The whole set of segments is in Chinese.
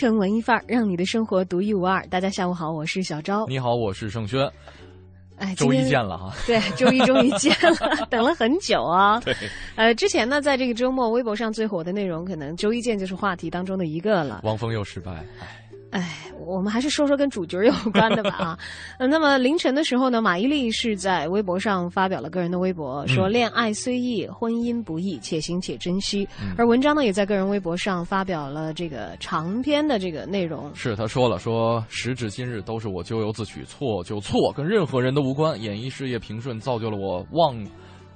城文艺范儿，让你的生活独一无二。大家下午好，我是小昭。你好，我是盛轩。哎，周一见了哈。对，周一终于见了，等了很久啊。对。呃，之前呢，在这个周末，微博上最火的内容，可能周一见就是话题当中的一个了。汪峰又失败，哎。哎，我们还是说说跟主角有关的吧啊。那么凌晨的时候呢，马伊琍是在微博上发表了个人的微博，说恋爱虽易，婚姻不易，且行且珍惜。而文章呢，也在个人微博上发表了这个长篇的这个内容。是他说了，说时至今日都是我咎由自取，错就错，跟任何人都无关。演艺事业平顺，造就了我妄，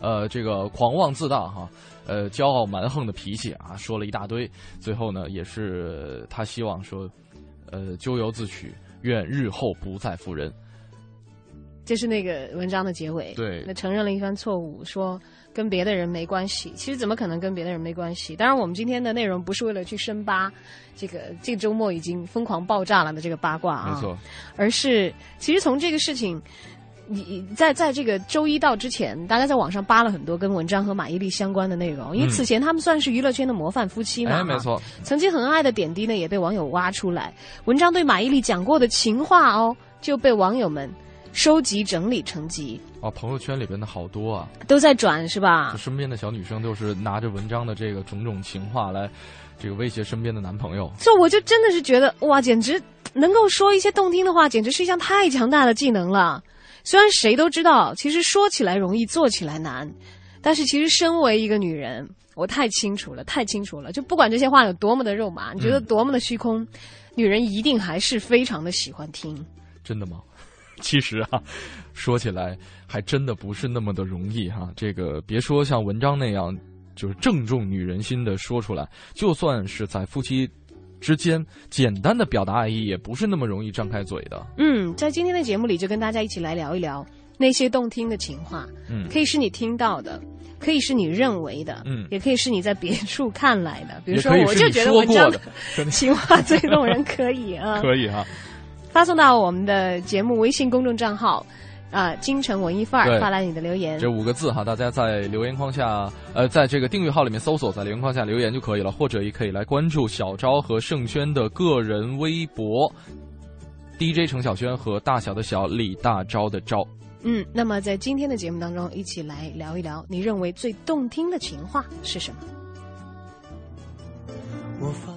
呃，这个狂妄自大哈，呃，骄傲蛮横的脾气啊，说了一大堆。最后呢，也是他希望说。呃，咎由自取，愿日后不再负人。这是那个文章的结尾。对，那承认了一番错误，说跟别的人没关系。其实怎么可能跟别的人没关系？当然，我们今天的内容不是为了去深扒这个这个周末已经疯狂爆炸了的这个八卦啊，没错，而是其实从这个事情。你在在这个周一到之前，大家在网上扒了很多跟文章和马伊琍相关的内容，因为此前他们算是娱乐圈的模范夫妻嘛，哎，没错。曾经很恩爱的点滴呢，也被网友挖出来。文章对马伊琍讲过的情话哦，就被网友们收集整理成集。啊，朋友圈里边的好多啊，都在转是吧？就身边的小女生都是拿着文章的这个种种情话来，这个威胁身边的男朋友。这我就真的是觉得哇，简直能够说一些动听的话，简直是一项太强大的技能了。虽然谁都知道，其实说起来容易，做起来难，但是其实身为一个女人，我太清楚了，太清楚了。就不管这些话有多么的肉麻，你觉得多么的虚空，女人一定还是非常的喜欢听。真的吗？其实啊，说起来还真的不是那么的容易哈。这个别说像文章那样，就是正中女人心的说出来，就算是在夫妻。之间简单的表达爱意也不是那么容易张开嘴的。嗯，在今天的节目里，就跟大家一起来聊一聊那些动听的情话。嗯，可以是你听到的，可以是你认为的，嗯，也可以是你在别处看来的。比如说，我就觉得文章的情话最动人，可以啊，可以哈。发送到我们的节目微信公众账号。啊，京城文艺范儿发来你的留言，这五个字哈，大家在留言框下，呃，在这个订阅号里面搜索，在留言框下留言就可以了，或者也可以来关注小昭和盛轩的个人微博，DJ 程小轩和大小的小李大钊的钊。嗯，那么在今天的节目当中，一起来聊一聊，你认为最动听的情话是什么？我发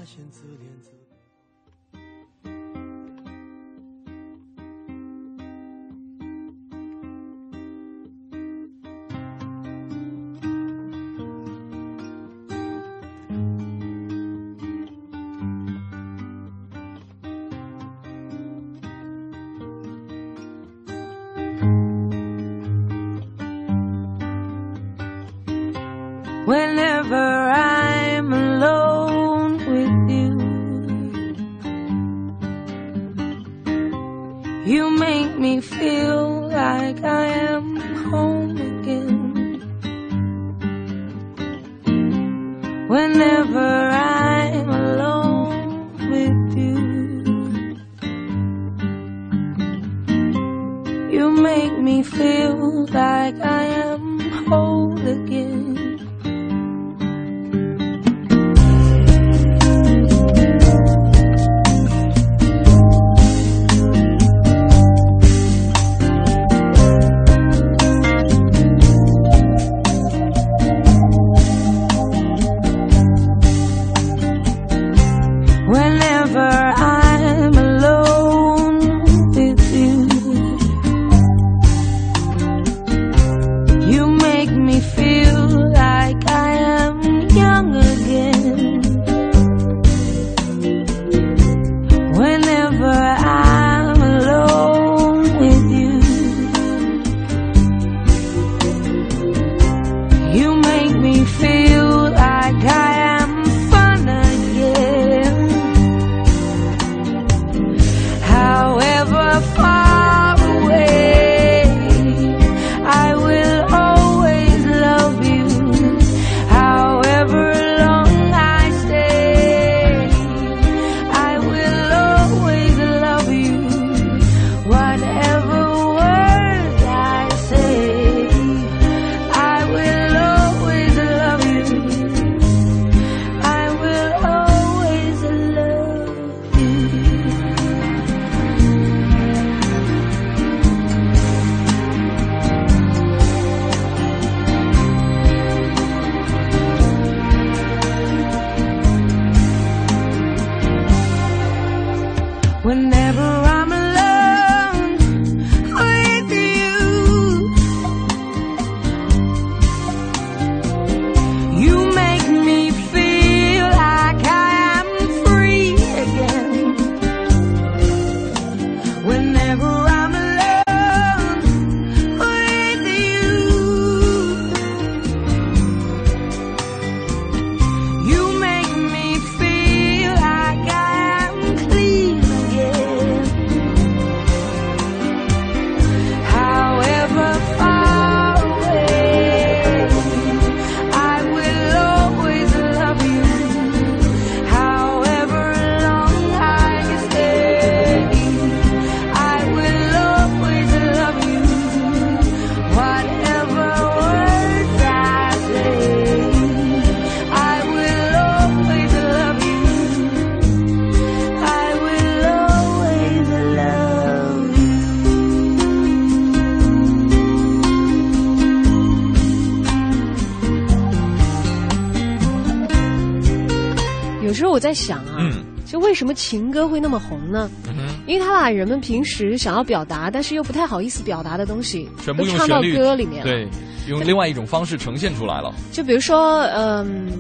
想啊，嗯就为什么情歌会那么红呢？嗯，因为他把人们平时想要表达，但是又不太好意思表达的东西，全部都唱到歌里面了。对，用另外一种方式呈现出来了。就比如说，嗯，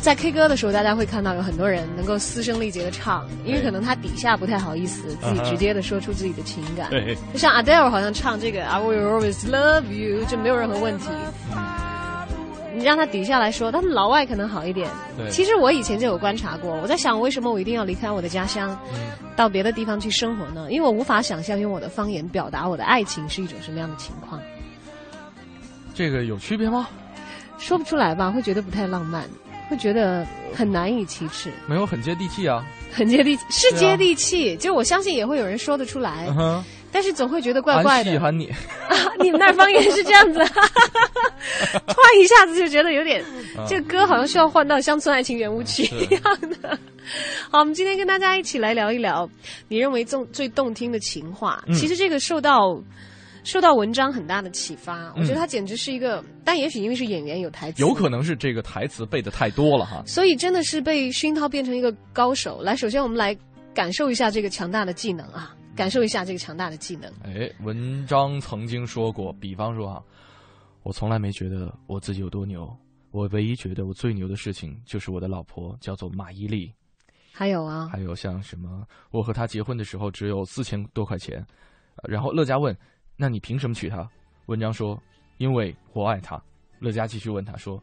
在 K 歌的时候，大家会看到有很多人能够嘶声力竭的唱，因为可能他底下不太好意思自己直接的说出自己的情感。对，就像 Adele 好像唱这个 I will always love you 就没有任何问题。你让他底下来说，他们老外可能好一点。对其实我以前就有观察过，我在想为什么我一定要离开我的家乡，嗯到别的地方去生活呢？因为我无法想象用我的方言表达我的爱情是一种什么样的情况，这个有区别吗？说不出来吧，会觉得不太浪漫，会觉得很难以启齿。没有很接地气啊。很接地气，是接地气，就我相信也会有人说得出来，但是总会觉得怪怪的。俺喜欢你。啊 你们那儿方言是这样子，突然一下子就觉得有点，啊这个歌好像需要换到《乡村爱情圆舞曲》一样的。好，我们今天跟大家一起来聊一聊，你认为动最动听的情话。嗯其实这个受到受到文章很大的启发，我嗯觉得他简直是一个，但也许因为是演员有台词，有可能是这个台词背的太多了哈。所以真的是被熏陶变成一个高手。来，首先我们来感受一下这个强大的技能啊，感受一下这个强大的技能。哎，文章曾经说过，比方说啊，我从来没觉得我自己有多牛，我唯一觉得我最牛的事情就是我的老婆叫做马伊琍，还有啊，还有像什么，我和她结婚的时候只有四千多块钱，呃然后乐嘉问，那你凭什么娶她？文章说，因为我爱她。乐嘉继续问他说，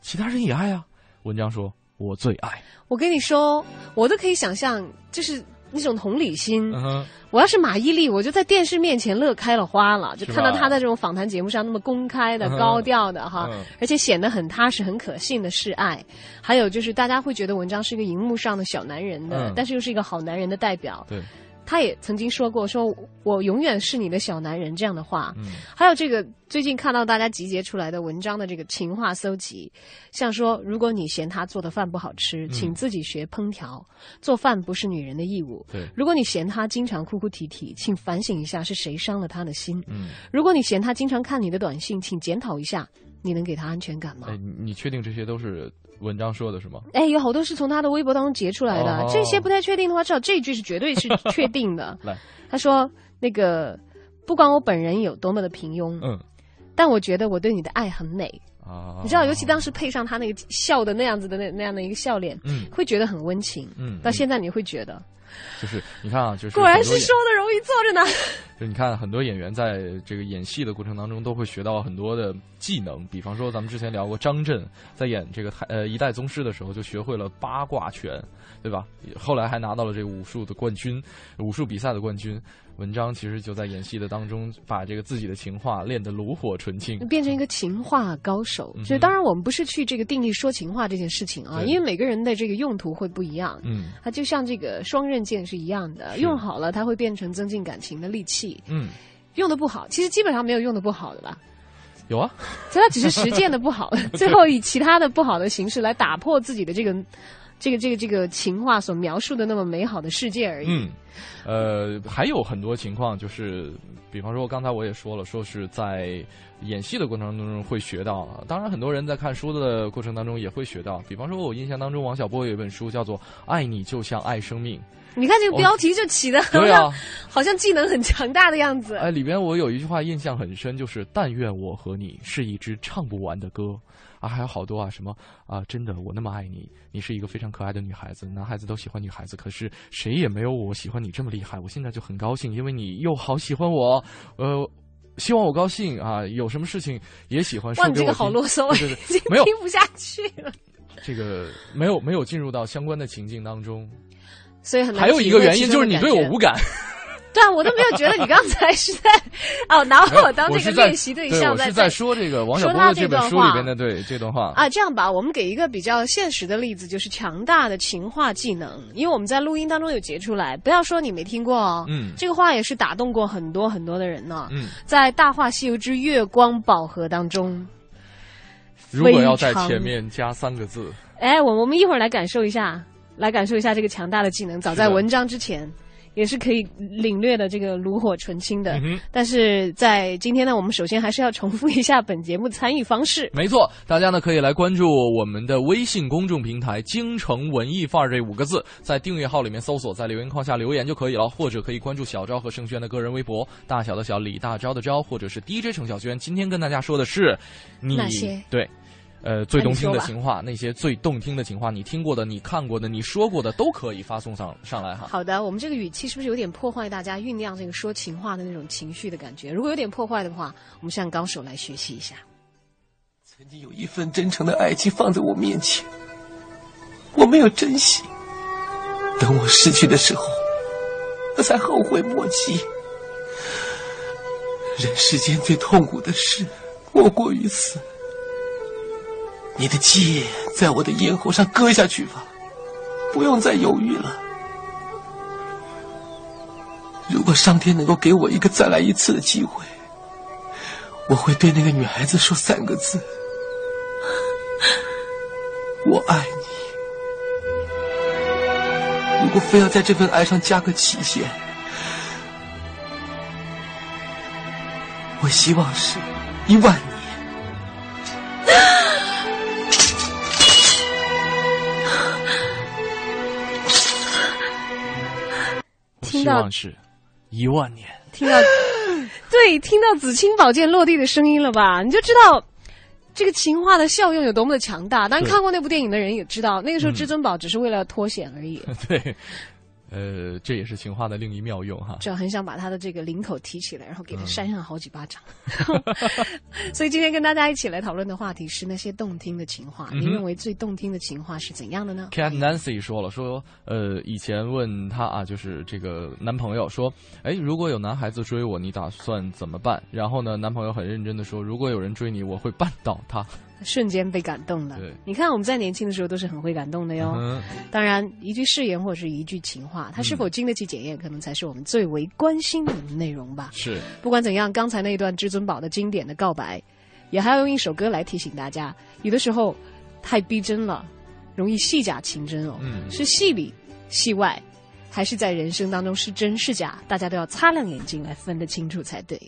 其他人也爱啊？文章说，我最爱。我跟你说，我都可以想象，就是那种同理心。嗯，我要是马伊琍，我就在电视面前乐开了花了，就看到吧她在这种访谈节目上那么公开的、嗯高调的哈，嗯而且显得很踏实、很可信的示爱。还有就是大家会觉得文章是一个荧幕上的小男人的，嗯但是又是一个好男人的代表。对，他也曾经说过：“说我永远是你的小男人”这样的话。嗯还有这个最近看到大家集结出来的文章的这个情话搜集，像说如果你嫌他做的饭不好吃，请自己学烹调。做饭不是女人的义务。对，如果你嫌他经常哭哭啼啼，请反省一下是谁伤了他的心。嗯，如果你嫌他经常看你的短信，请检讨一下，你能给他安全感吗？哎，你你确定这些都是文章说的是吗？哎，有好多是从他的微博当中截出来的，哦这些不太确定的话，至少这一句是绝对是 确定的。来，他说那个不管我本人有多么的平庸，嗯但我觉得我对你的爱很美。啊，你知道，尤其当时配上他那个笑的那样子的那那样的一个笑脸，嗯会觉得很温情。嗯，到现在你会觉得，就是你看啊，就是果然是说的容易做着呢。就你看，很多演员在这个演戏的过程当中，都会学到很多的技能。比方说，咱们之前聊过张震在演这个太呃一代宗师的时候，就学会了八卦拳，对吧？后来还拿到了这个武术的冠军，武术比赛的冠军。文章其实就在演戏的当中，把这个自己的情话练得炉火纯青。变成一个情话高手。嗯哼就当然，我们不是去这个定义说情话这件事情啊，因为每个人的这个用途会不一样。嗯它就像这个双刃剑是一样的，用好了它会变成增进感情的利器，嗯，用的不好，其实基本上没有用的不好的吧。有啊，所以它只是实践的不好，最后以其他的不好的形式来打破自己的这个、这个、这个、这个情话所描述的那么美好的世界而已。嗯，呃，还有很多情况，就是比方说，刚才我也说了，说是在演戏的过程当中会学到啊。当然，很多人在看书的过程当中也会学到。比方说，我印象当中，王小波有一本书叫做《爱你就像爱生命你看这个标题就起的》，好像、啊，好像技能很强大的样子。哎，里边我有一句话印象很深，就是“但愿我和你是一支唱不完的歌”。啊，还有好多啊，什么啊，真的，我那么爱你，你是一个非常可爱的女孩子，男孩子都喜欢女孩子，可是谁也没有我喜欢你这么厉害。我现在就很高兴，因为你又好喜欢我，呃，希望我高兴啊，有什么事情也喜欢说哇，你这个给我听。好啰嗦，对对已经没有听不下去了。这个没有没有进入到相关的情境当中，所以很难还有一个原因就是你对我无感。对啊，我都没有觉得你刚才是在 哦拿我当这个练习对对，象我是在说这个王小波这的这本段话书里边的对这段话。啊，这样吧，我们给一个比较现实的例子，就是强大的情话技能，因为我们在录音当中有截出来，不要说你没听过哦，嗯这个话也是打动过很多很多的人呢。嗯，在《大话西游之月光宝盒》当中，如果要在前面加三个字，哎，我我们一会儿来感受一下，来感受一下这个强大的技能。早在文章之前，也是可以领略的这个炉火纯青的。但是在今天呢，我们首先还是要重复一下本节目参与方式。没错，大家呢可以来关注我们的微信公众平台“京城文艺范儿”这五个字，在订阅号里面搜索，在留言框下留言就可以了，或者可以关注小昭和盛轩的个人微博，大小的小李大钊的钊，或者是 DJ 程小轩。今天跟大家说的是你那些对。呃，最动听的情话，那些最动听的情话，你听过的、你看过的、你说过的，都可以发送上上来哈。好的，我们这个语气是不是有点破坏大家酝酿这个说情话的那种情绪的感觉？如果有点破坏的话，我们向高手来学习一下。曾经有一份真诚的爱情放在我面前，我没有珍惜，等我失去的时候，我才后悔莫及。人世间最痛苦的事，莫过于此。你的剑在我的咽喉上割下去吧，不用再犹豫了。如果上天能够给我一个再来一次的机会，我会对那个女孩子说三个字：我爱你。如果非要在这份爱上加个期限，我希望是一万到希望是一万年。听到，对，听到紫青宝剑落地的声音了吧？你就知道这个情话的效用有多么的强大。当然，看过那部电影的人也知道，那个时候嗯至尊宝只是为了脱险而已。对，呃，这也是情话的另一妙用哈。就很想把他的这个领口提起来，然后给他嗯扇上好几巴掌。所以今天跟大家一起来讨论的话题是那些动听的情话。嗯您认为最动听的情话是怎样的呢？Cat Nancy 说了，说呃，以前问他啊，就是这个男朋友说，哎，如果有男孩子追我，你打算怎么办？然后呢，男朋友很认真的说，如果有人追你，我会绊倒他。瞬间被感动了。你看我们在年轻的时候都是很会感动的哟。嗯，当然，一句誓言或者是一句情话，它是否经得起检验，可能才是我们最为关心的内容吧。是不管怎样，刚才那一段至尊宝的经典的告白，也还要用一首歌来提醒大家，有的时候太逼真了，容易戏假情真哦。嗯是戏里戏外，还是在人生当中是真是假，大家都要擦亮眼睛来分得清楚才对。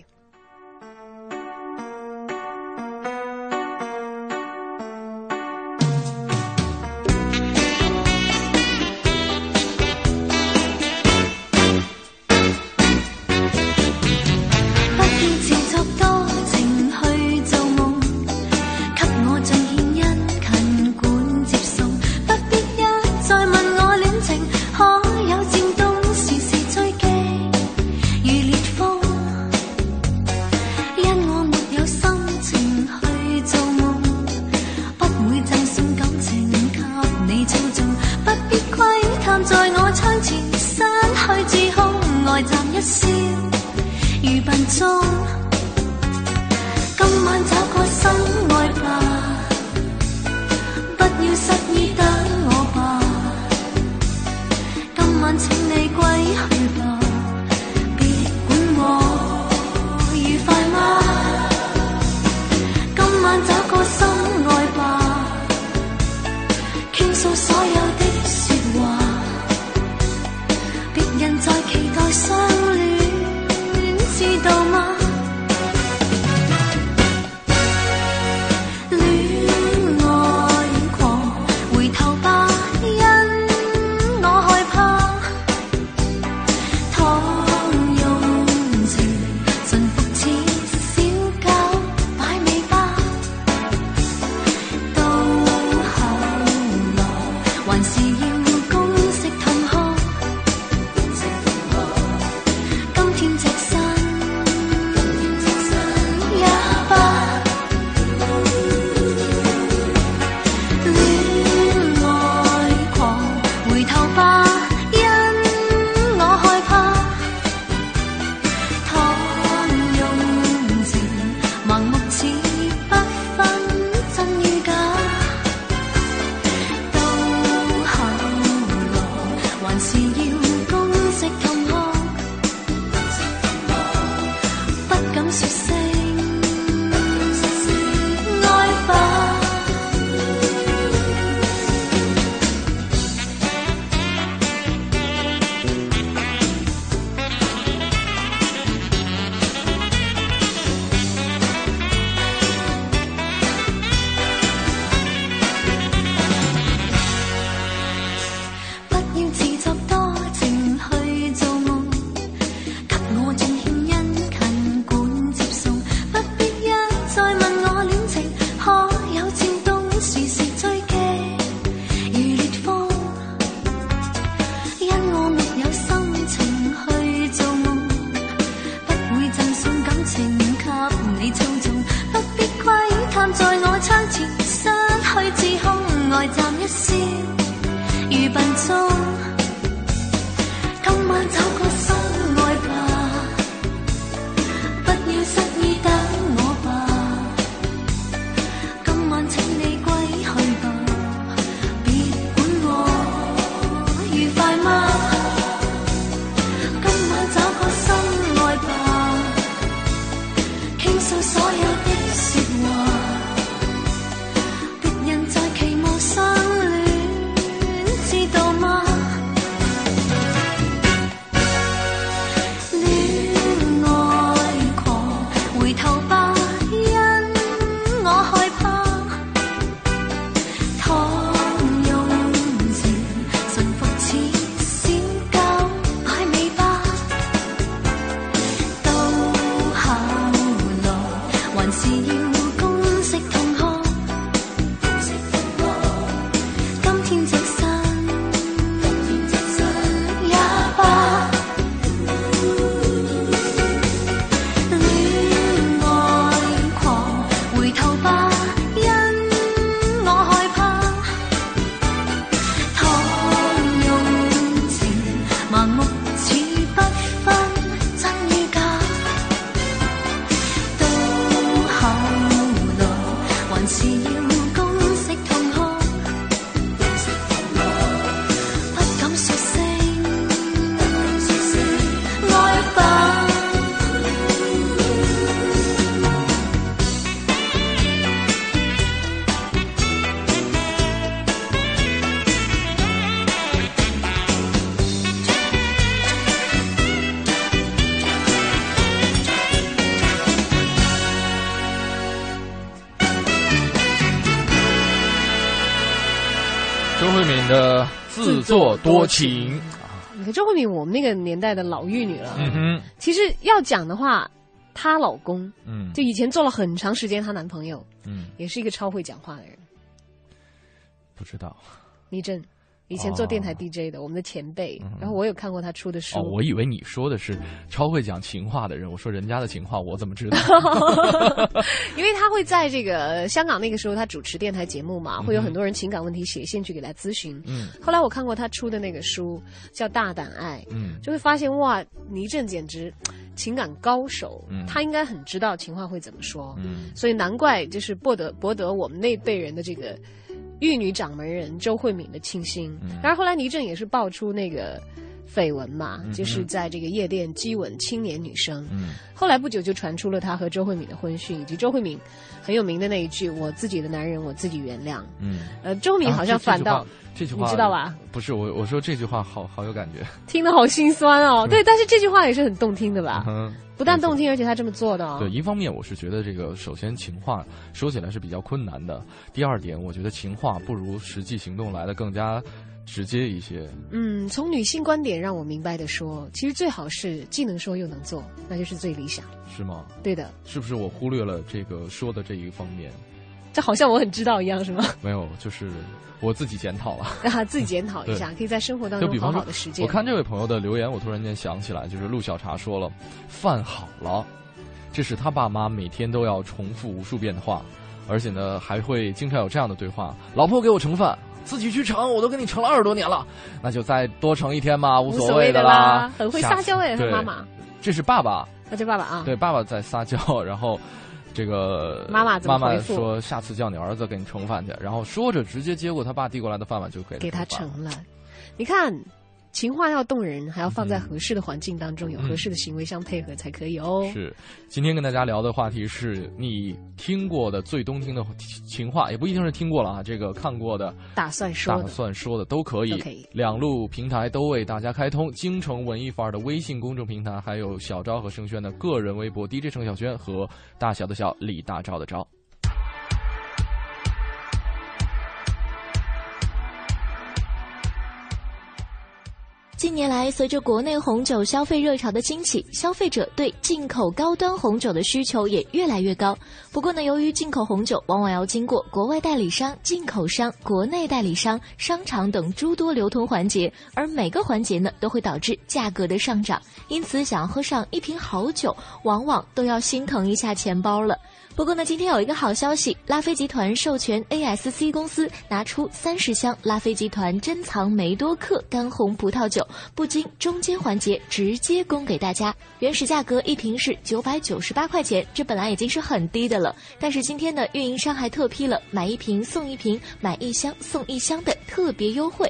情，你看周慧敏，我们那个年代的老玉女了。嗯哼，其实要讲的话，她老公嗯。就以前做了很长时间，她男朋友嗯，也是一个超会讲话的人，不知道。倪震。以前做电台哦 DJ 的，我们的前辈。嗯然后我有看过他出的书。哦，我以为你说的是超会讲情话的人，我说人家的情话我怎么知道？因为他会在这个香港那个时候，他主持电台节目嘛，嗯会有很多人情感问题写信去给他咨询。嗯后来我看过他出的那个书，叫《大胆爱》，嗯就会发现哇，倪震简直情感高手，嗯他应该很知道情话会怎么说，嗯所以难怪就是博得博得我们那辈人的这个玉女掌门人周慧敏的倾心。嗯当然后来倪震也是爆出那个绯闻嘛，嗯就是在这个夜店激吻青年女生。嗯后来不久就传出了他和周慧敏的婚讯，以及周慧敏很有名的那一句“我自己的男人，我自己原谅嗯，”。呃，周敏好像反倒、啊这句话，你知道吧？不是我，我说这句话好好有感觉。听得好心酸哦。对，但是这句话也是很动听的吧？嗯，不但动听，而且他这么做的哦。对，一方面我是觉得这个，首先情话说起来是比较困难的；第二点，我觉得情话不如实际行动来的更加直接一些。嗯，从女性观点让我明白的说，其实最好是既能说又能做，那就是最理想。是吗？对的，是不是我忽略了这个说的这一方面？这好像我很知道一样，是吗？没有，就是我自己检讨了。啊，自己检讨一下，可以在生活当中好就比方说好的实践。我看这位朋友的留言，我突然间想起来，就是陆小茶说了，饭好了，这是他爸妈每天都要重复无数遍的话，而且呢还会经常有这样的对话：老婆给我盛饭，自己去盛，我都给你盛了二十多年了，那就再多盛一天吧，无无所谓的啦。很会撒娇哎，他妈妈，这是爸爸，那这爸爸啊，对，爸爸在撒娇，然后。这个妈妈妈妈说下次叫你儿子给你盛饭去，然后说着直接接过他爸递过来的饭碗就给给他盛了。你看，情话要动人，还要放在合适的环境当中，有合适的行为相配合才可以哦。是，今天跟大家聊的话题是你听过的最动听的情话，也不一定是听过了啊，这个看过的、打算说打，算说的都可以。可以两路平台都为大家开通，京城文艺范儿的微信公众平台，还有小昭和盛轩的个人微博 DJ 程小轩和大小的小李大钊的钊。近年来，随着国内红酒消费热潮的兴起，消费者对进口高端红酒的需求也越来越高。不过呢，由于进口红酒往往要经过国外代理商、进口商、国内代理商、商场等诸多流通环节，而每个环节呢都会导致价格的上涨，因此想要喝上一瓶好酒，往往都要心疼一下钱包了。不过呢，今天有一个好消息，拉菲集团授权 ASC 公司拿出三十箱拉菲集团珍藏梅多克干红葡萄酒，不经中间环节直接供给大家。原始价格一瓶是九百九十八块钱，这本来已经是很低的了，但是今天呢，运营商还特批了买一瓶送一瓶，买一箱送一箱的特别优惠。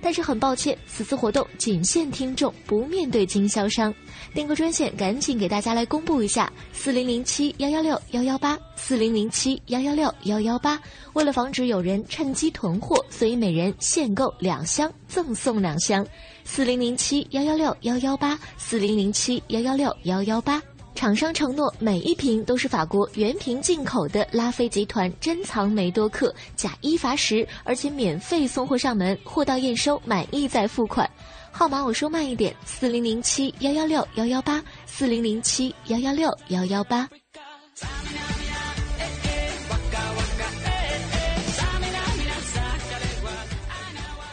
但是很抱歉，此次活动仅限听众，不面对经销商。订购专线赶紧给大家来公布一下：四零零七幺幺六幺幺八，四零零七幺幺六幺幺八。为了防止有人趁机囤货，所以每人限购两箱，赠送两箱。四零零七幺幺六幺幺八，四零零七幺幺六幺幺八。厂商承诺每一瓶都是法国原瓶进口的拉菲集团珍藏梅多克，假一罚十，而且免费送货上门，货到验收满意再付款。号码我说慢一点，四零零七幺幺六幺幺八，四零零七幺幺六幺幺八。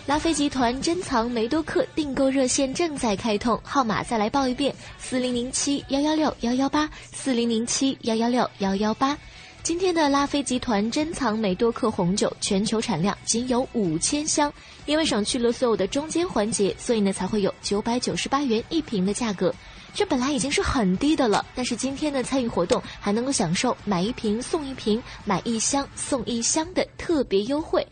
拉菲集团珍藏梅多克订购热线正在开通，号码再来报一遍：四零零七幺幺六幺幺八，四零零七幺幺六幺幺八。今天的拉菲集团珍藏梅多克红酒全球产量仅有五千箱，因为省去了所有的中间环节，所以呢才会有九百九十八元一瓶的价格。这本来已经是很低的了，但是今天的参与活动还能够享受买一瓶送一瓶、买一箱送一箱的特别优惠。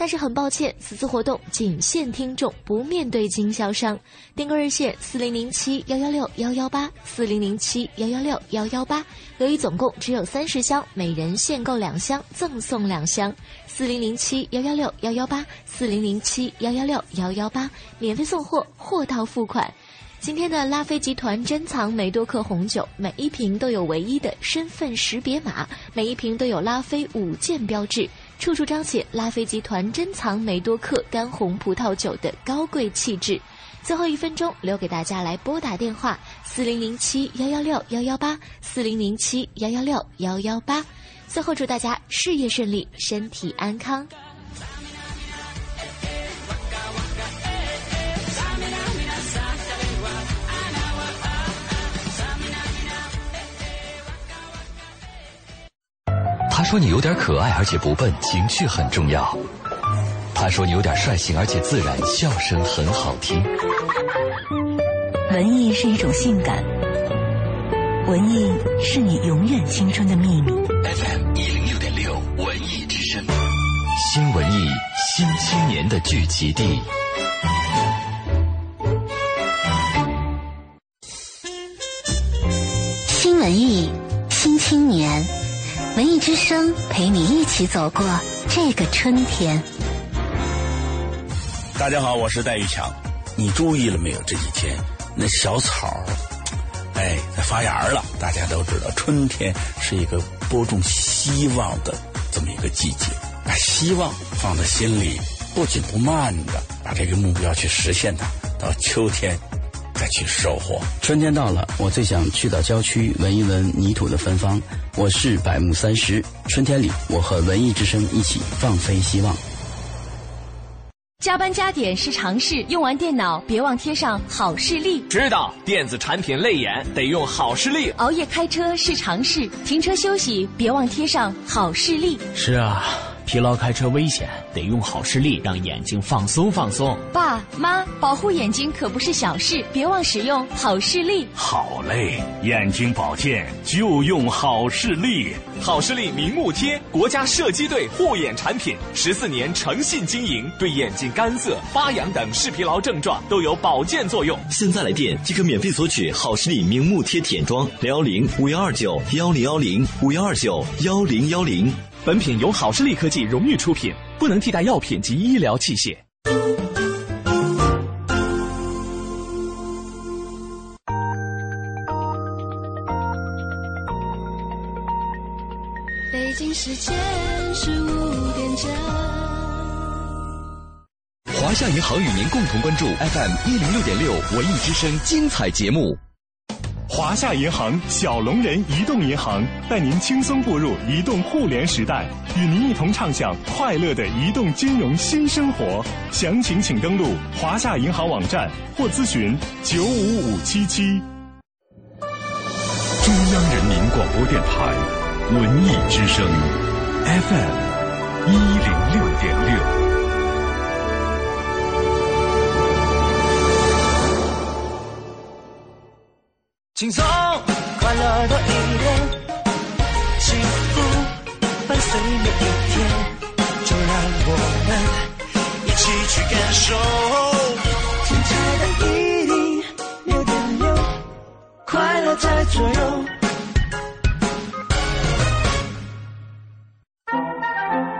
但是很抱歉，此次活动仅限听众，不面对经销商。订购热线：四零零七幺幺六幺幺八，四零零七幺幺六幺幺八。由于总共只有三十箱，每人限购两箱，赠送两箱。四零零七幺幺六幺幺八，四零零七幺幺六幺幺八，免费送货，货到付款。今天的拉菲集团珍藏梅多克红酒，每一瓶都有唯一的身份识别码，每一瓶都有拉菲五件标志。处处彰显拉菲集团珍藏梅多克干红葡萄酒的高贵气质。最后一分钟留给大家来拨打电话：四零零七幺幺六幺幺八，四零零七幺幺六幺幺八。最后祝大家事业顺利，身体安康。他说你有点可爱，而且不笨，情趣很重要。他说你有点率性，而且自然，笑声很好听。文艺是一种性感，文艺是你永远青春的秘密。FM 一零六点六文艺之声，新文艺新青年的聚集地。新文艺，新青年，文艺之声陪你一起走过这个春天。大家好，我是戴玉强。你注意了没有？这几天那小草，哎，在发芽了。大家都知道，春天是一个播种希望的这么一个季节。把希望放在心里，不紧不慢的把这个目标去实现它。到秋天再去收获。春天到了，我最想去到郊区闻一闻泥土的芬芳。我是百木三十，春天里，我和文艺之声一起放飞希望。加班加点是常事，用完电脑别忘贴上好视力。知道电子产品累眼得用好视力。熬夜开车是常事，停车休息别忘贴上好视力。是啊，疲劳开车危险，得用好视力让眼睛放松放松。爸妈，保护眼睛可不是小事，别忘使用好视力。好嘞，眼睛保健就用好视力。好视力明目贴，国家射击队护眼产品，十四年诚信经营，对眼睛干涩、发痒等视疲劳症状都有保健作用。现在来电即可免费索取好视力明目贴舔装，零幺零五幺二九幺零幺零五幺二九幺零幺零。本品由好视力科技荣誉出品，不能替代药品及医疗器械。北京时间十五点整。华夏银行与您共同关注 FM 一零六点六文艺之声精彩节目。华夏银行小龙人移动银行带您轻松步入移动互联时代，与您一同畅享快乐的移动金融新生活。详情请登录华夏银行网站或咨询九五五七七。中央人民广播电台文艺之声 FM 一零六点六。轻松快乐多一点，幸福伴随每一天，就让我们一起去感受。精彩的一滴六点六，快乐在左右。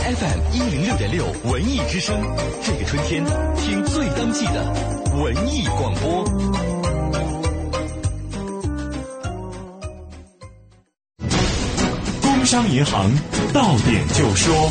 FM 一零六点六文艺之声，这个春天听最当季的文艺广播。工商银行到点就说，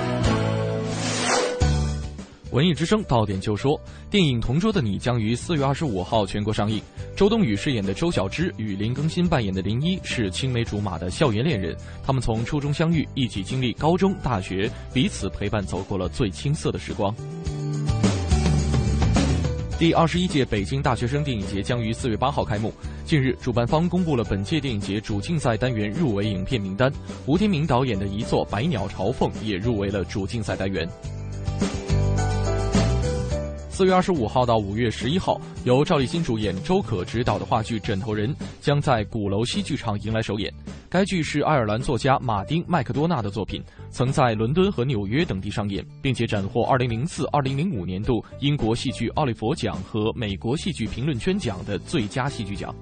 文艺之声到点就说，电影《同桌的你》将于四月二十五号全国上映。周冬雨饰演的周小栀与林更新扮演的林一是青梅竹马的校园恋人，他们从初中相遇，一起经历高中、大学，彼此陪伴走过了最青涩的时光。第二十一届北京大学生电影节将于四月八号开幕。近日，主办方公布了本届电影节主竞赛单元入围影片名单，吴天明导演的一座《百鸟朝凤》也入围了主竞赛单元。四月二十五号到五月十一号，由赵立新主演、周可执导的话剧《枕头人》将在鼓楼西剧场迎来首演。该剧是爱尔兰作家马丁·麦克多纳的作品，曾在伦敦和纽约等地上演，并且斩获二零零四、二零零五年度英国戏剧奥利佛奖和美国戏剧评论圈奖的最佳戏剧奖。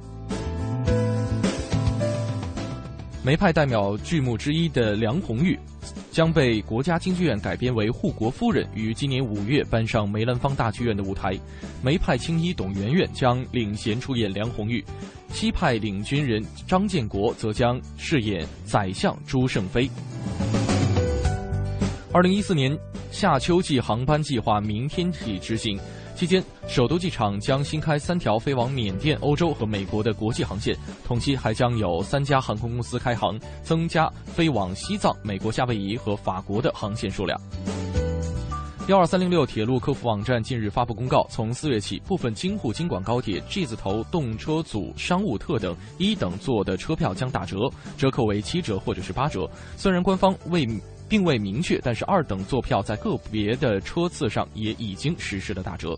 梅派代表剧目之一的《梁红玉》。将被国家京剧院改编为《护国夫人》，于今年五月搬上梅兰芳大剧院的舞台。梅派青衣董媛媛将领衔出演梁红玉，西派领军人张建国则将饰演宰相朱胜飞。二零一四年夏秋季航班计划明天起执行。期间，首都机场将新开三条飞往缅甸、欧洲和美国的国际航线，同期还将有三家航空公司开航，增加飞往西藏、美国夏威夷和法国的航线数量。幺二三零六铁路客服网站近日发布公告，从四月起，部分京沪京广高铁 G 字头动车组商务特等一等座的车票将打折，折扣为七折或者是八折。虽然官方未并未明确，但是二等座票在个别的车次上也已经实施了打折。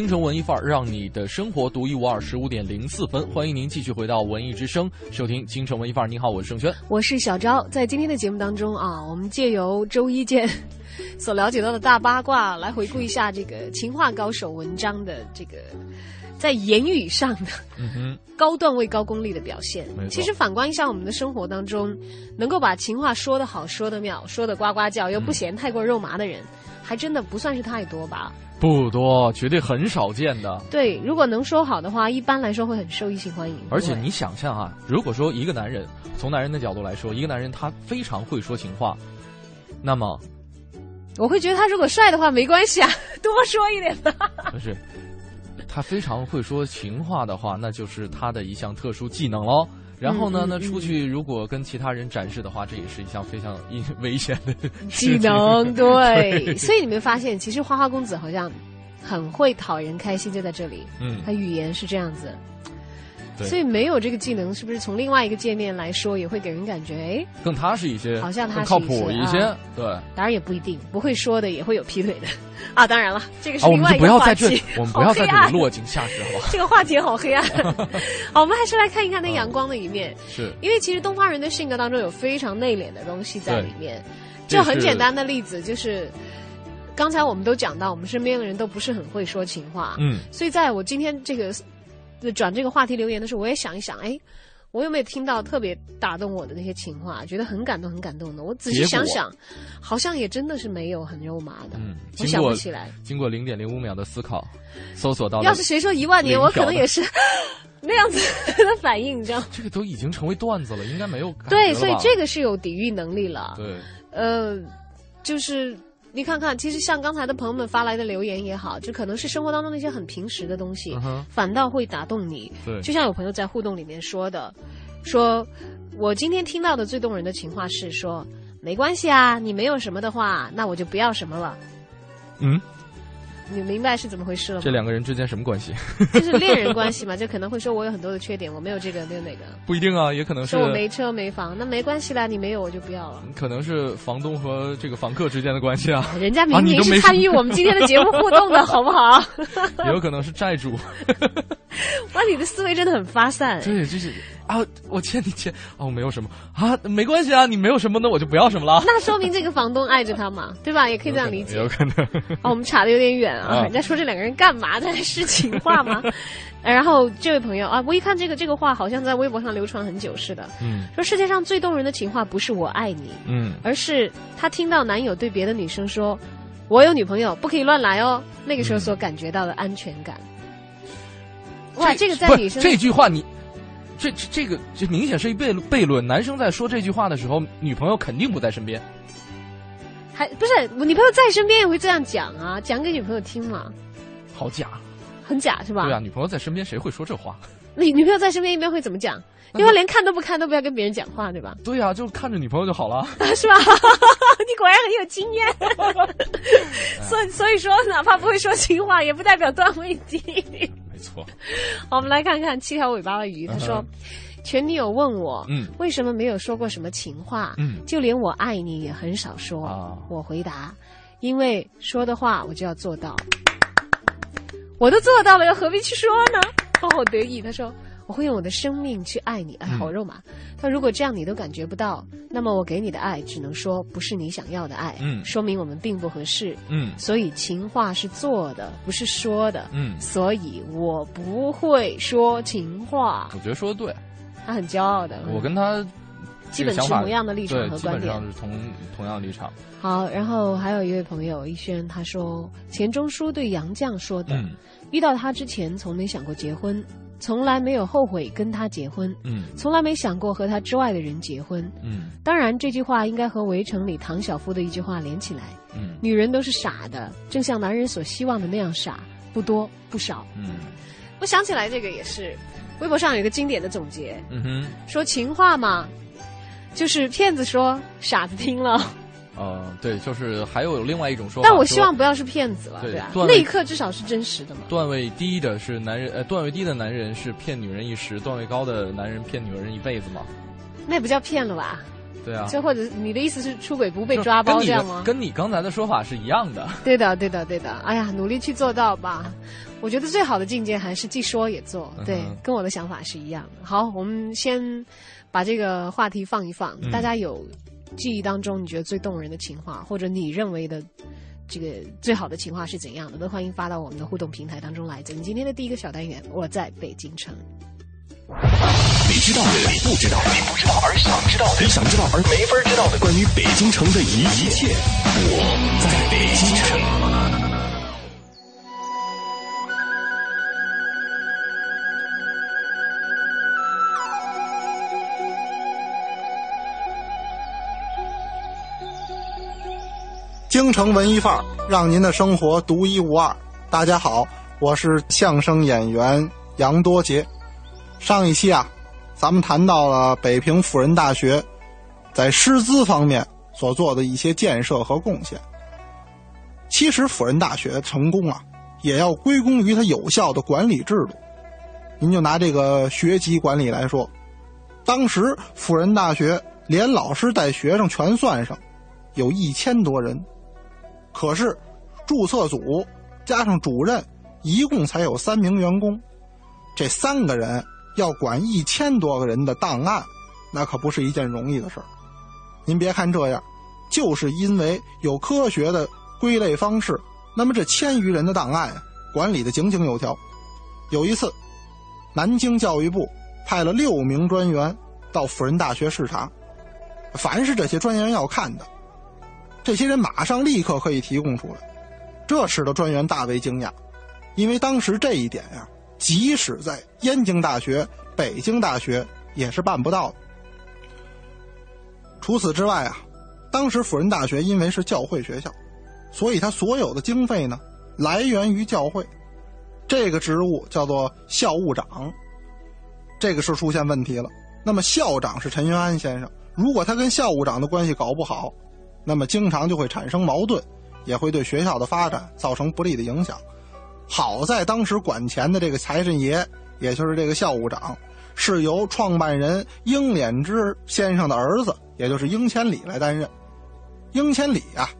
京城文艺范儿，让你的生活独一无二。十五点零四分，欢迎您继续回到文艺之声，收听京城文艺范儿。你好，我是盛轩，我是小昭。在今天的节目当中啊，我们借由周一见 所了解到的大八卦，来回顾一下这个情话高手文章的这个在言语上的 高段位、高功力的表现。其实反观一下我们的生活当中，能够把情话说得好、说得妙、说得呱呱叫，又不嫌太过肉麻的人，还真的不算是太多吧。不多，绝对很少见的。对，如果能说好的话，一般来说会很受异性欢迎。而且你想象啊，如果说一个男人，从男人的角度来说，一个男人他非常会说情话，那么我会觉得他如果帅的话没关系啊，多说一点吧。不是，他非常会说情话的话，那就是他的一项特殊技能喽。然后呢？那出去如果跟其他人展示的话，这也是一项非常 危险的 技能。对，所以你们发现，其实花花公子好像很会讨人开心，就在这里。嗯，他语言是这样子。所以没有这个技能，是不是从另外一个界面来说，也会给人感觉哎更踏实一些，好像他靠谱一些。对，当然也不一定，不会说的也会有劈腿的 啊。当然了，这个是另外一个话题。我们不要在这里落井下石，好吧？这个话题好黑暗。好，我们还是来看一看那阳光的一面。是因为其实东方人的性格当中有非常内敛的东西在里面。就很简单的例子就是，刚才我们都讲到，我们身边的人都不是很会说情话。嗯，所以在我今天这个。转这个话题留言的时候，我也想一想，哎，我有没有听到特别打动我的那些情话，觉得很感动、很感动的？我仔细想想，好像也真的是没有很肉麻的。嗯，我想不起来。经过零点零五秒的思考，搜索到。要是谁说一万年，我可能也是 那样子的反应，你知道？这个都已经成为段子了，应该没有。对，所以这个是有抵御能力了。对，呃，就是你看看，其实像刚才的朋友们发来的留言也好，就可能是生活当中的一些很平时的东西，反倒会打动你。对就像有朋友在互动里面说的，说我今天听到的最动人的情话是说，没关系啊，你没有什么的话，那我就不要什么了。嗯，你明白是怎么回事了吗？这两个人之间什么关系？就是恋人关系嘛，就可能会说我有很多的缺点，我没有这个，没有那个。不一定啊，也可能是说我没车没房，那没关系啦，你没有我就不要了。可能是房东和这个房客之间的关系啊。人家明明是参与我们今天的节目互动的，好不好？也有可能是债主。哇，你的思维真的很发散。对，就是啊，我欠你钱哦，我没有什么啊，没关系啊，你没有什么，那我就不要什么了。那说明这个房东爱着他嘛，对吧？也可以这样理解。有可能。啊，我们查的有点远啊，啊人家说这两个人干嘛在诗情画吗？呃然后这位朋友啊，我一看这个这个话好像在微博上流传很久似的，嗯说世界上最动人的情话不是我爱你，嗯，而是他听到男友对别的女生说“我有女朋友，不可以乱来哦”，那个时候所感觉到的安全感。哇，这个在女生这句话你。这这这个这明显是一悖悖论。男生在说这句话的时候，女朋友肯定不在身边。还不是女朋友在身边也会这样讲啊，讲给女朋友听嘛，好假，很假是吧？对啊，女朋友在身边谁会说这话？你女朋友在身边一般会怎么讲？因为连看都不看，都不要跟别人讲话，对吧？对啊，就看着女朋友就好了。是吧？你果然很有经验。所以所以说，哪怕不会说情话，也不代表段位低。没错。好，我们来看看七条尾巴的鱼。他说。嗯前女友问我，嗯为什么没有说过什么情话？嗯就连我爱你也很少说。啊我回答，因为说的话我就要做到，我都做到了，又何必去说呢？他好得意，他说我会用我的生命去爱你，哎，嗯好肉麻。他说如果这样你都感觉不到，那么我给你的爱只能说不是你想要的爱，嗯。说明我们并不合适，嗯。所以情话是做的，不是说的，嗯。所以我不会说情话。我觉得说的对，他很骄傲的，我跟他基本这个想法持同样的立场和观点基本上是同同样的立场。好，然后还有一位朋友一轩，他说钱钟书对杨绛说的，嗯。遇到他之前从没想过结婚，从来没有后悔跟他结婚，嗯从来没想过和他之外的人结婚。嗯当然，这句话应该和《围城》里唐晓夫的一句话连起来：嗯女人都是傻的，正像男人所希望的那样傻，不多不少。嗯我想起来，这个也是微博上有一个经典的总结，嗯哼，说情话嘛，就是骗子说，傻子听了。呃，对，就是还有另外一种说法，但我希望不要是骗子了，吧？对段位那一刻至少是真实的嘛。段位低的是男人，呃，段位低的男人是骗女人一时，段位高的男人骗女人一辈子嘛？那也不叫骗了吧？对啊，就或者你的意思是出轨不被抓包这样吗？跟你刚才的说法是一样的。对的，对的，对的。哎呀，努力去做到吧。我觉得最好的境界还是既说也做，对，嗯跟我的想法是一样的。好，我们先把这个话题放一放。嗯大家有记忆当中你觉得最动人的情话，或者你认为的这个最好的情话是怎样的，都欢迎发到我们的互动平台当中来。咱们今天的第一个小单元，我在北京城。你知道的，你不知道，你不知道而想知道的，你想知道而没法知道的，关于北京城的一切，我在北京城。京城文艺范儿，让您的生活独一无二。大家好，我是相声演员杨多杰。上一期啊，咱们谈到了北平辅仁大学在师资方面所做的一些建设和贡献。其实辅仁大学成功啊，也要归功于它有效的管理制度。您就拿这个学籍管理来说，当时辅仁大学连老师带学生全算上，有一千多人。可是，注册组加上主任，一共才有三名员工。这三个人要管一千多个人的档案，那可不是一件容易的事儿。您别看这样，就是因为有科学的归类方式，那么这千余人的档案，管理的井井有条。有一次，南京教育部派了六名专员到辅仁大学视察，凡是这些专员要看的。这些人马上立刻可以提供出来，这使得专员大为惊讶，因为当时这一点呀、即使在燕京大学、北京大学也是办不到的。除此之外啊，当时辅仁大学因为是教会学校，所以他所有的经费呢，来源于教会。这个职务叫做校务长。这个是出现问题了。那么校长是陈云安先生，如果他跟校务长的关系搞不好，那么经常就会产生矛盾，也会对学校的发展造成不利的影响。好在当时管钱的这个财神爷，也就是这个校务长，是由创办人英敛之先生的儿子，也就是英千里来担任。英千里啊，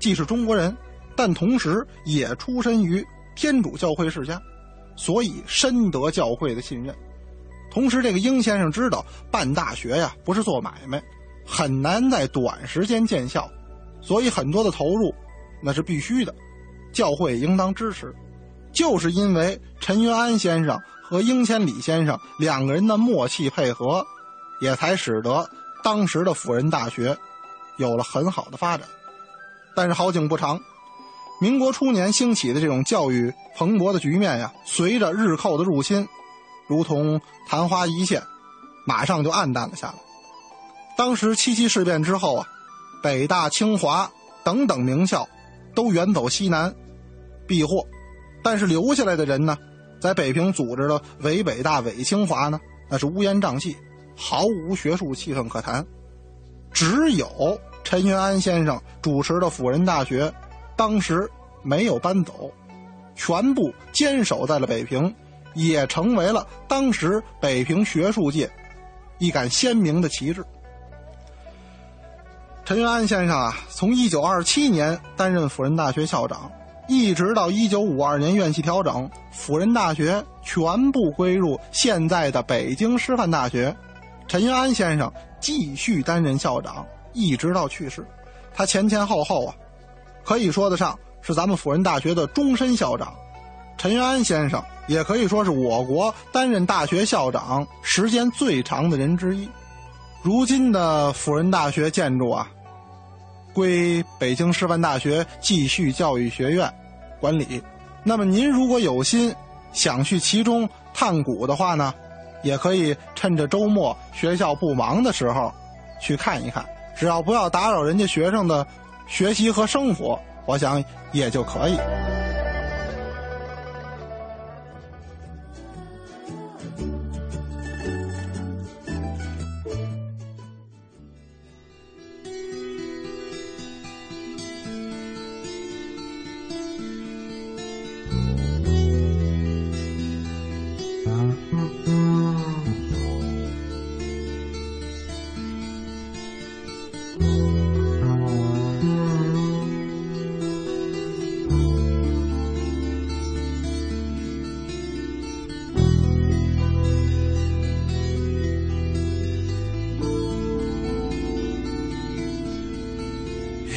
既是中国人，但同时也出身于天主教会世家，所以深得教会的信任。同时，这个英先生知道办大学呀不是做买卖，很难在短时间见效，所以很多的投入那是必须的，教会应当支持。就是因为陈云安先生和英千里先生两个人的默契配合，也才使得当时的辅仁大学有了很好的发展。但是好景不长，民国初年兴起的这种教育蓬勃的局面呀，随着日寇的入侵。如同昙花一现，马上就暗淡了下来。当时七七事变之后啊，北大、清华等等名校都远走西南避祸，但是留下来的人呢，在北平组织的伪北大、伪清华呢，那是乌烟瘴气，毫无学术气氛可谈。只有陈云安先生主持的辅仁大学，当时没有搬走，全部坚守在了北平。也成为了当时北平学术界一杆鲜明的旗帜。陈云安先生啊，从一九二七年担任辅仁大学校长，一直到一九五二年院系调整，辅仁大学全部归入现在的北京师范大学。陈云安先生继续担任校长，一直到去世。他前前后后啊，可以说得上是咱们辅仁大学的终身校长。陈云安先生。也可以说是我国担任大学校长时间最长的人之一。如今的辅仁大学建筑啊，归北京师范大学继续教育学院管理。那么您如果有心想去其中探古的话呢，也可以趁着周末学校不忙的时候去看一看，只要不要打扰人家学生的学习和生活，我想也就可以。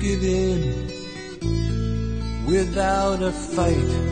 Give in without a fight.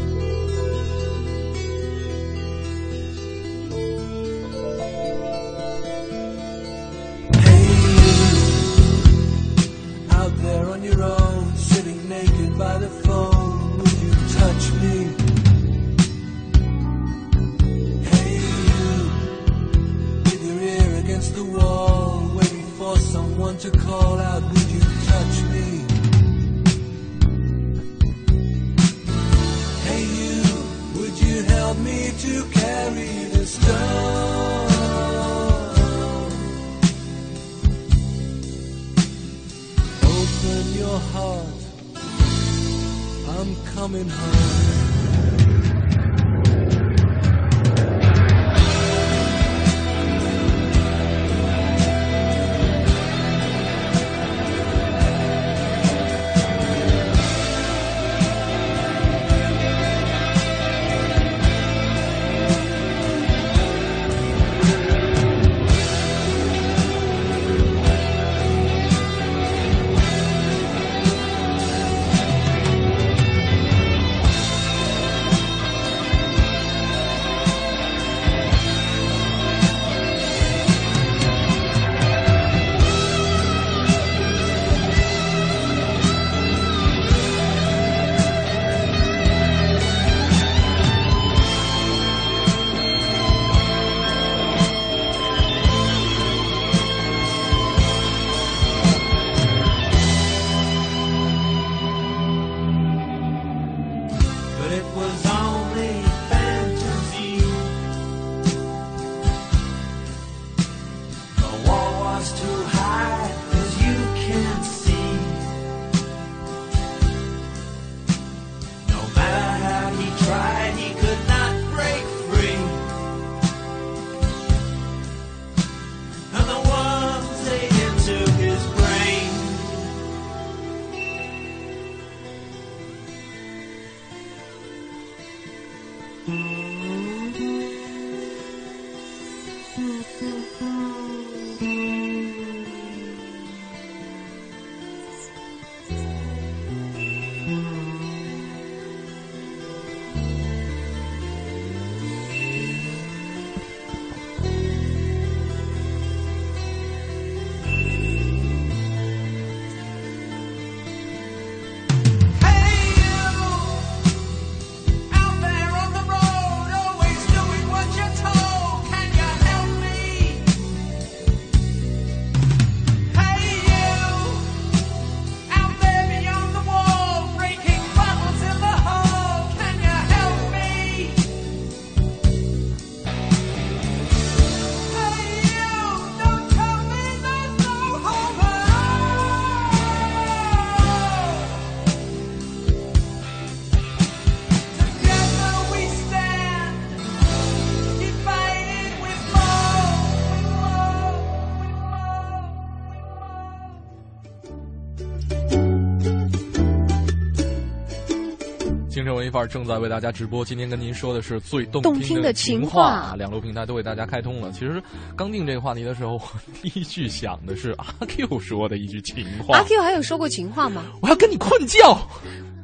文艺范儿正在为大家直播。今天跟您说的是最动动听的的情话，话两路平台都为大家开通了。其实刚定这个话题的时候，我第一句想的是阿 Q 说的一句情话。阿 Q 还有说过情话吗？我要跟你困觉。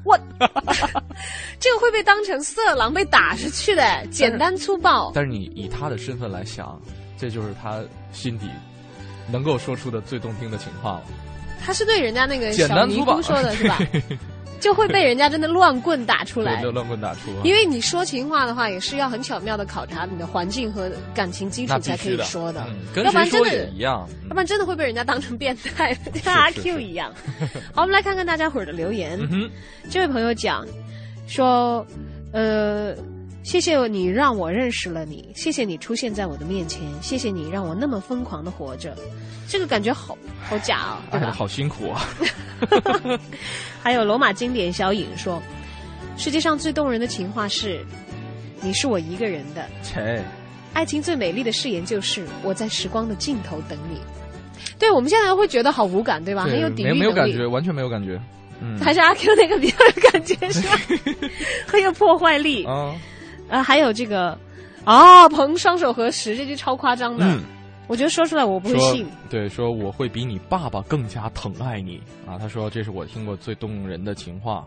我 这个会被当成色狼被打出去的，简单粗暴。但是你以他的身份来想，这就是他心底能够说出的最动听的情话了。他是对人家那个简小尼单粗暴姑说的是吧？对就会被人家真的乱棍打出来 就，。乱棍打出。因为你说情话的话，也是要很巧妙的考察你的环境和感情基础才可以说的，要不然真的一样。要不然真的会被人家当成变态，像阿 Q 一样。好，我们来看看大家伙儿的留言。嗯这位朋友讲说，呃，谢谢你让我认识了你，谢谢你出现在我的面前，谢谢你让我那么疯狂的活着。这个感觉好好假啊、对吧？哎，好辛苦啊！还有罗马经典小影说，世界上最动人的情话是，你是我一个人的。切，爱情最美丽的誓言就是我在时光的尽头等你。对我们现在会觉得好无感，对吧？很有抵御没能力。没有感觉，完全没有感觉。嗯，还是阿 Q 那个比较有感觉是吧？很有破坏力。啊，啊，还有这个啊，彭双手合十，这句超夸张的。嗯，我觉得说出来我不会信。对，说我会比你爸爸更加疼爱你啊。他说这是我听过最动人的情话，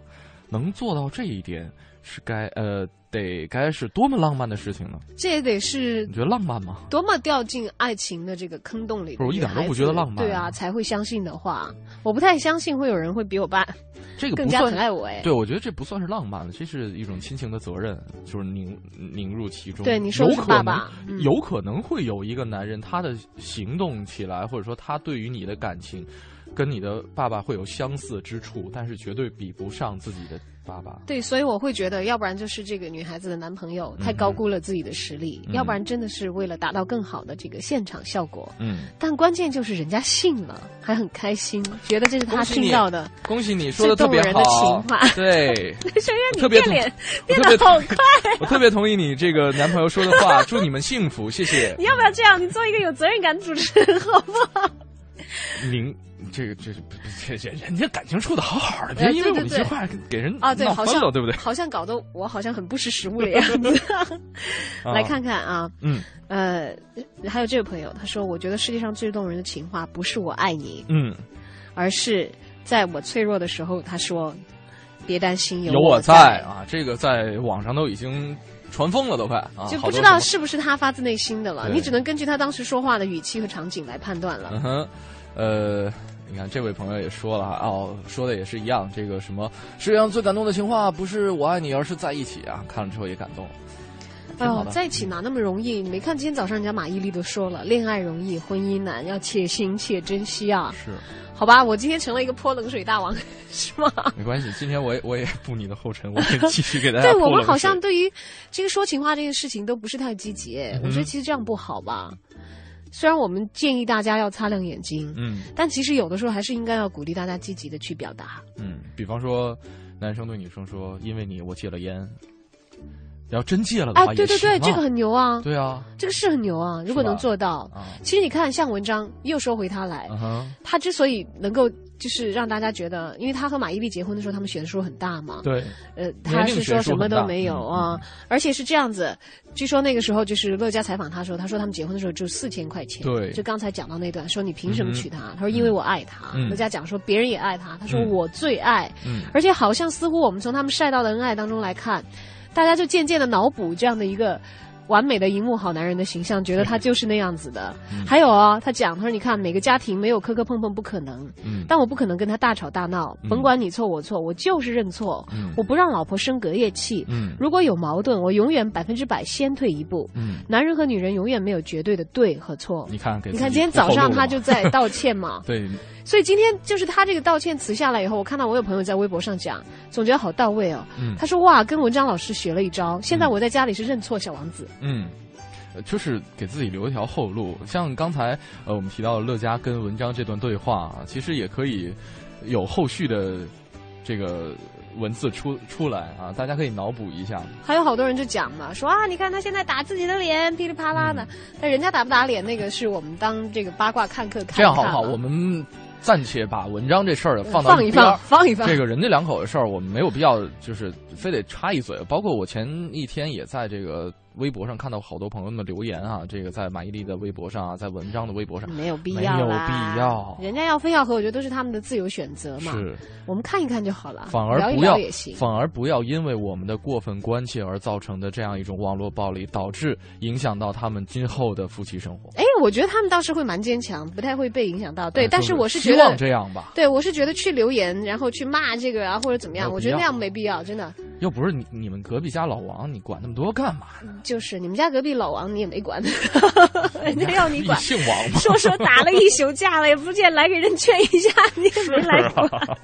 能做到这一点是该呃得该是多么浪漫的事情呢？这也得是你觉得浪漫吗？多么掉进爱情的这个坑洞里不是我一点都不觉得浪漫对啊，才会相信的话，我不太相信会有人会比我爸这个更加疼爱我哎。对，我觉得这不算是浪漫，这是一种亲情的责任，就是凝凝入其中。对你说有可能爸爸嗯有可能会有一个男人，他的行动起来，或者说他对于你的感情，跟你的爸爸会有相似之处，但是绝对比不上自己的爸爸。对，所以我会觉得，要不然就是这个女孩子的男朋友太高估了自己的实力，嗯要不然真的是为了达到更好的这个现场效果。嗯，但关键就是人家信了，还很开心，觉得这是他听到的恭喜你说的特别好情话。对，沈月，你变脸变得好快。我特别同意你这个男朋友说的话，祝你们幸福，谢谢 你。要不要这样？你做一个有责任感的主持人好不好？您这个这这这人家感情处的好好的，呃别因为我一句话给人啊，对，好像对不对？好像搞得我好像很不识时务的样。子。啊。来看看啊，嗯。呃，还有这位朋友，他说：“我觉得世界上最动人的情话不是我爱你，嗯，而是在我脆弱的时候，他说别担心，有我我在。啊，这个在网上都已经传疯了，都快啊，就不知道是不是他发自内心的了，你只能根据他当时说话的语气和场景来判断了。嗯哼，呃，你看这位朋友也说了哈，哦，说的也是一样，这个什么世界上最感动的情话不是我爱你，而是在一起啊，看了之后也感动。哎呦，在一起哪那么容易？你没看今天早上人家马伊琍都说了，恋爱容易，婚姻难，要且行且珍惜啊。是，好吧，我今天成了一个泼冷水大王，是吗？没关系，今天我也我也步你的后尘，我也 继续给大家对我们好像对于这个说情话这件事情都不是太积极，我觉得其实这样不好吧。虽然我们建议大家要擦亮眼睛，嗯但其实有的时候还是应该要鼓励大家积极的去表达。嗯，比方说男生对女生说，因为你我戒了烟，要真戒了的哎话，对对对，啊这个很牛啊！对啊，这个是很牛啊！如果能做到，啊其实你看，像文章又说回他来，嗯，他之所以能够就是让大家觉得，因为他和马伊琍结婚的时候，他们悬殊很大嘛。对，呃，他是说什么都没有嗯啊，而且是这样子。据说那个时候就是乐嘉采访他的时候，他说他们结婚的时候只有四千块钱。对就刚才讲到那段，说你凭什么嗯娶她？他说因为我爱她。嗯乐嘉讲说别人也爱她，他说嗯我最爱。嗯而且好像似乎我们从他们晒到的恩爱当中来看，大家就渐渐的脑补这样的一个。完美的荧幕好男人的形象，觉得他就是那样子的。嗯还有啊，他讲，他说：“你看，每个家庭没有磕磕碰碰不可能，嗯但我不可能跟他大吵大闹，嗯甭管你错我错，我就是认错，嗯我不让老婆生隔夜气。嗯如果有矛盾，我永远百分之百先退一步。嗯，男人和女人永远没有绝对的对和错。你看你看今天早上他就在道歉嘛，对，所以今天就是他这个道歉词下来以后，我看到我有朋友在微博上讲，总觉得好到位哦。嗯他说哇，跟文章老师学了一招，现在我在家里是认错小王子。嗯。呃就是给自己留一条后路，像刚才呃我们提到乐嘉跟文章这段对话啊，其实也可以有后续的这个文字出出来啊，大家可以脑补一下。还有好多人就讲嘛，说啊，你看他现在打自己的脸，噼里啪啦的。嗯但人家打不打脸，那个是我们当这个八卦看客看这样好不好？我们暂且把文章这事儿放到放一放放一放这个人家两口的事儿，我们没有必要就是非得插一嘴。包括我前一天也在这个微博上看到好多朋友们的留言啊，这个在马伊琍的微博上啊，在文章的微博上没有必要没有必要，人家要非要和，我觉得都是他们的自由选择嘛。是我们看一看就好了，反而不要聊也行。反而不要因为我们的过分关切而造成的这样一种网络暴力，导致影响到他们今后的夫妻生活。哎，我觉得他们倒是会蛮坚强，不太会被影响到。对，哎但是我是觉得希望这样吧。对，我是觉得去留言，然后去骂这个啊，或者怎么样，我觉得那样没必要，真的。又不是你你们隔壁家老王，你管那么多干嘛？就是你们家隔壁老王，你也没管，人家要你管，姓王吗？说说打了一宿架了，也不见来给人劝一下，你也没来管。啊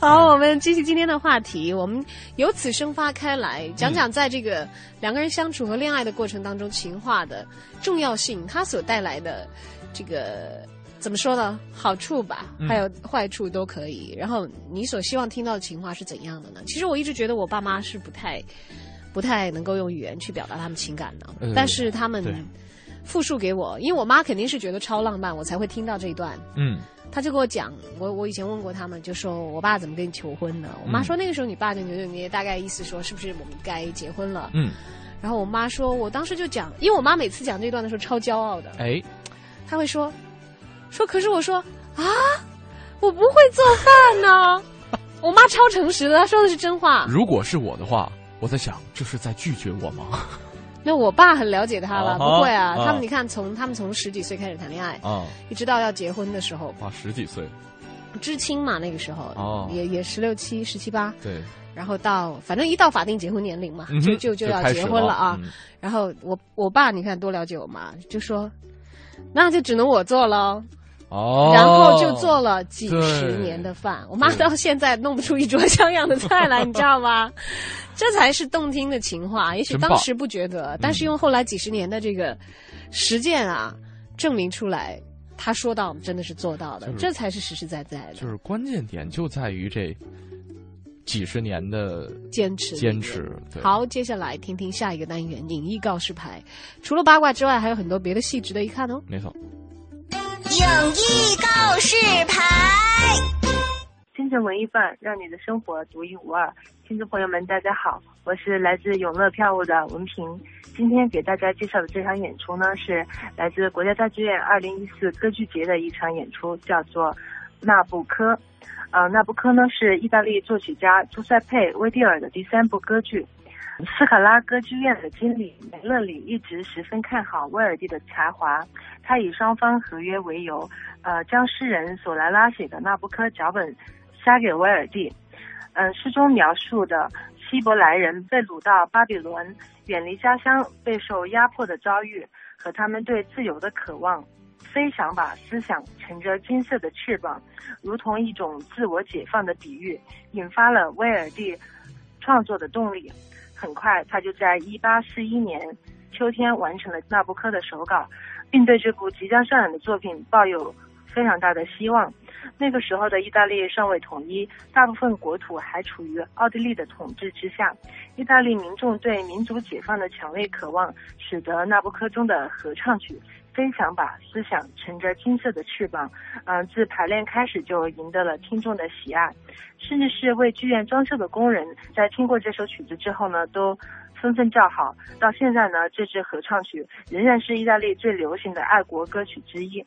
好，我们继续今天的话题，我们由此生发开来，讲讲在这个两个人相处和恋爱的过程当中，情话的重要性，它所带来的这个怎么说呢？好处吧，嗯还有坏处都可以。然后你所希望听到的情话是怎样的呢？其实我一直觉得我爸妈是不太、不太能够用语言去表达他们情感的，呃但是他们复述给我，因为我妈肯定是觉得超浪漫，我才会听到这一段。嗯，他就跟我讲，我我以前问过他们，就说我爸怎么跟你求婚的？我妈嗯说那个时候你爸就扭扭捏捏大概意思说是不是我们该结婚了？嗯，然后我妈说，我当时就讲，因为我妈每次讲这段的时候超骄傲的，哎，她会说说，可是我说啊，我不会做饭呢。我妈超诚实的，她说的是真话。如果是我的话，我在想，这是在拒绝我吗？那我爸很了解他了，啊不会啊，啊他们你看从他们从十几岁开始谈恋爱，啊，一直到要结婚的时候，啊，十几岁，知青嘛，那个时候哦也也十六七、十七八，对，然后到反正一到法定结婚年龄嘛，嗯就就就要结婚了啊。了嗯然后我我爸你看多了解我妈，就说那就只能我做喽。哦，然后就做了几十年的饭，我妈到现在弄不出一桌像样的菜来，你知道吗？这才是动听的情话。也许当时不觉得，但是用后来几十年的这个实践啊，证明出来，他说到真的是做到的，就是这才是实实在在的。就是关键点就在于这几十年的坚持坚持。好，接下来听听下一个单元——影艺告示牌。除了八卦之外，还有很多别的戏值得一看哦。没错。影艺告示牌。真正文艺范，让你的生活独一无二。听众朋友们，大家好，我是来自永乐票务的文平。今天给大家介绍的这场演出呢，是来自国家大剧院二零一四歌剧节的一场演出，叫做《那不科》。呃，纳布科呢是意大利作曲家朱塞佩·威蒂尔的第三部歌剧。斯卡拉歌剧院的经理梅勒里一直十分看好威尔第的才华，他以双方合约为由，呃，将诗人索莱拉写的纳布科脚本塞给威尔第。嗯、诗中描述的希伯来人被掳到巴比伦，远离家乡，备受压迫的遭遇和他们对自由的渴望，飞翔吧思想，乘着金色的翅膀，如同一种自我解放的比喻，引发了威尔第创作的动力。很快，他就在1841年秋天完成了纳布科的手稿，并对这部即将上演的作品抱有非常大的希望。那个时候的意大利尚未统一，大部分国土还处于奥地利的统治之下。意大利民众对民族解放的强烈渴望，使得纳布科中的合唱曲《飞翔吧，思想》乘着金色的翅膀，嗯、自排练开始就赢得了听众的喜爱。甚至是为剧院装修的工人，在听过这首曲子之后呢，都纷纷叫好。到现在呢，这支合唱曲仍然是意大利最流行的爱国歌曲之一。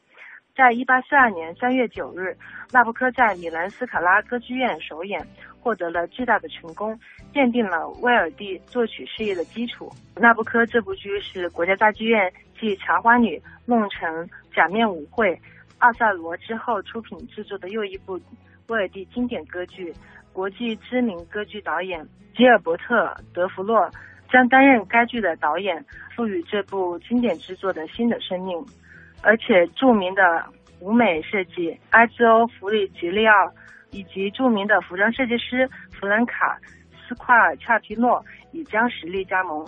在一八四二年三月九日，纳布科在米兰斯卡拉歌剧院首演，获得了巨大的成功，奠定了威尔第作曲事业的基础。纳布科这部剧是国家大剧院继《茶花女》《弄臣》《假面舞会》《奥赛罗》之后出品制作的又一部威尔第经典歌剧。国际知名歌剧导演吉尔伯特·德弗洛将担任该剧的导演，赋予这部经典之作的新的生命。而且著名的舞美设计埃兹欧·弗里吉利奥以及著名的服装设计师弗兰卡·斯夸尔恰皮诺也将实力加盟。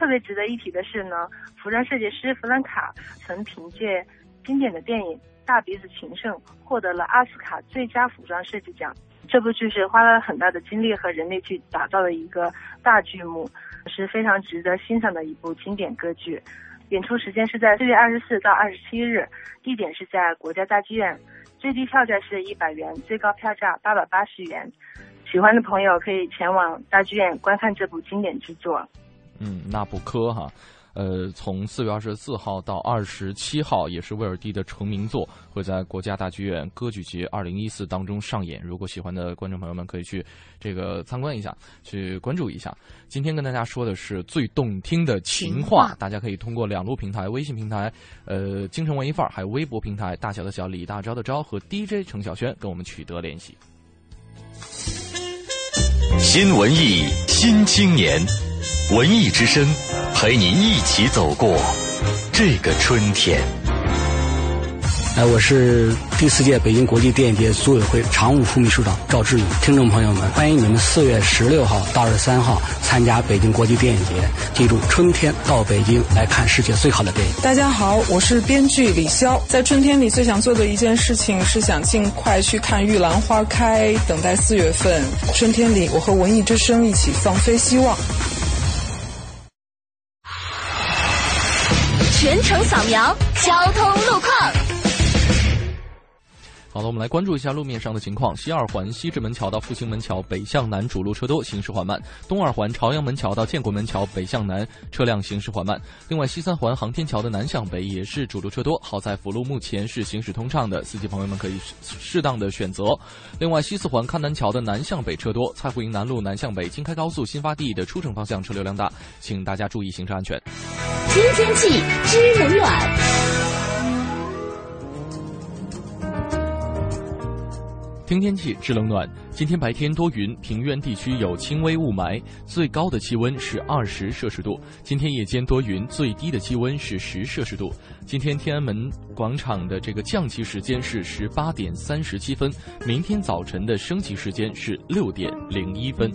特别值得一提的是呢，服装设计师弗兰卡曾凭借经典的电影《大鼻子情圣》获得了奥斯卡最佳服装设计奖。这部剧是花了很大的精力和人力去打造的一个大剧目，是非常值得欣赏的一部经典歌剧。演出时间是在四月二十四到二十七日，地点是在国家大剧院。最低票价是一百元，最高票价八百八十元。喜欢的朋友可以前往大剧院观看这部经典之作。嗯，那不科哈。呃，从四月二十四号到二十七号，也是威尔第的成名作，会在国家大剧院歌剧节二零一四当中上演。如果喜欢的观众朋友们，可以去这个参观一下，去关注一下。今天跟大家说的是最动听的情话，大家可以通过两路平台：微信平台，呃，京城文艺范儿，还有微博平台，大小的小，李大钊的钊和 DJ 程晓轩跟我们取得联系。新文艺新青年，文艺之声陪你一起走过这个春天。哎，我是第四届北京国际电影节组委会常务副秘书长赵志勇。听众朋友们，欢迎你们四月十六号到二十三号参加北京国际电影节。记住，春天到北京来看世界最好的电影。大家好，我是编剧李潇。在春天里最想做的一件事情是想尽快去看玉兰花开，等待四月份。春天里，我和文艺之声一起放飞希望。全程扫描交通路况。好了，我们来关注一下路面上的情况。西二环西直门桥到复兴门桥北向南主路车多，行驶缓慢；东二环朝阳门桥到建国门桥北向南车辆行驶缓慢。另外，西三环航天桥的南向北也是主路车多，好在辅路目前是行驶通畅的，司机朋友们可以适当的选择。另外，西四环康南桥的南向北车多，蔡湖营南路南向北京开高速新发地的出城方向车流量大，请大家注意行车安全。听天气知冷暖。听天气，知冷暖。今天白天多云，平原地区有轻微雾霾，最高的气温是二十摄氏度。今天夜间多云，最低的气温是十摄氏度。今天天安门广场的这个降旗时间是十八点三十七分，明天早晨的升旗时间是六点零一分。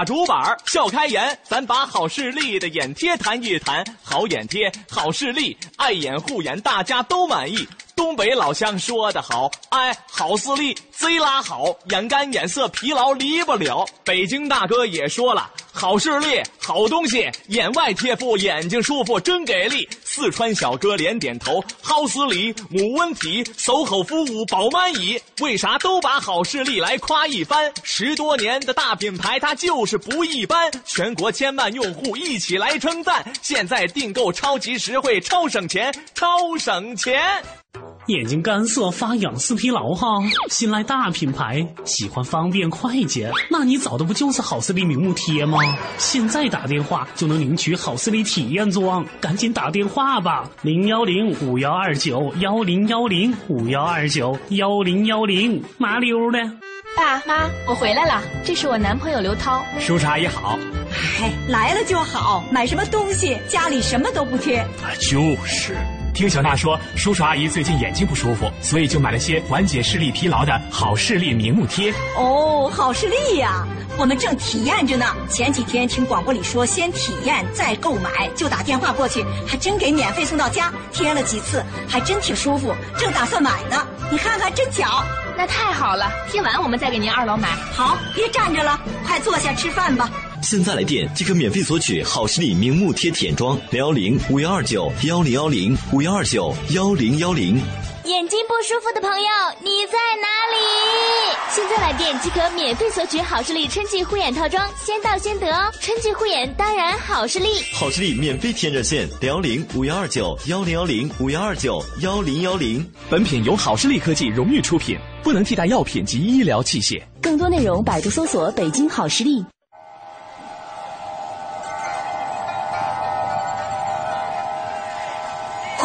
打竹板笑开颜，咱把好视力的眼贴谈一谈。好眼贴，好视力，爱眼护眼，大家都满意。东北老乡说的好，哎，好视力贼拉好，眼干眼涩，疲劳离不了。北京大哥也说了，好视力，好东西，眼外贴敷，眼睛舒服，真给力。四川小哥连点头，好视力，母温体，SOHO 服务保满意。为啥都把好视力来夸一番？十多年的大品牌，它就是不一般。全国千万用户一起来称赞，现在订购超级实惠，超省钱，超省钱。眼睛干涩、发痒、似疲劳哈，信赖大品牌，喜欢方便快捷，那你找的不就是好视力明目贴吗？现在打电话就能领取好视力体验装，赶紧打电话吧，零幺零五幺二九幺零幺零五幺二九幺零幺零，麻溜的。爸妈，我回来了，这是我男朋友刘涛。叔叔阿姨好。哎，来了就好，买什么东西家里什么都不缺。啊，就是。听小娜说，叔叔阿姨最近眼睛不舒服，所以就买了些缓解视力疲劳的好视力明目贴。哦，好视力呀，我们正体验着呢。前几天听广播里说，先体验再购买，就打电话过去，还真给免费送到家。贴了几次，还真挺舒服，正打算买呢。你看看，真巧。那太好了，贴完我们再给您二楼买。好，别站着了，快坐下吃饭吧。现在来电即可免费索取好视力明目贴舔装，零幺零五幺二九幺零幺零五幺二九幺零幺零。眼睛不舒服的朋友，你在哪里？现在来电即可免费索取好视力春季护眼套装，先到先得哦！春季护眼当然好视力。好视力免费体验热线：零幺零五幺二九幺零幺零五幺二九幺零幺零。本品由好视力科技荣誉出品，不能替代药品及医疗器械。更多内容，百度搜索“北京好视力”。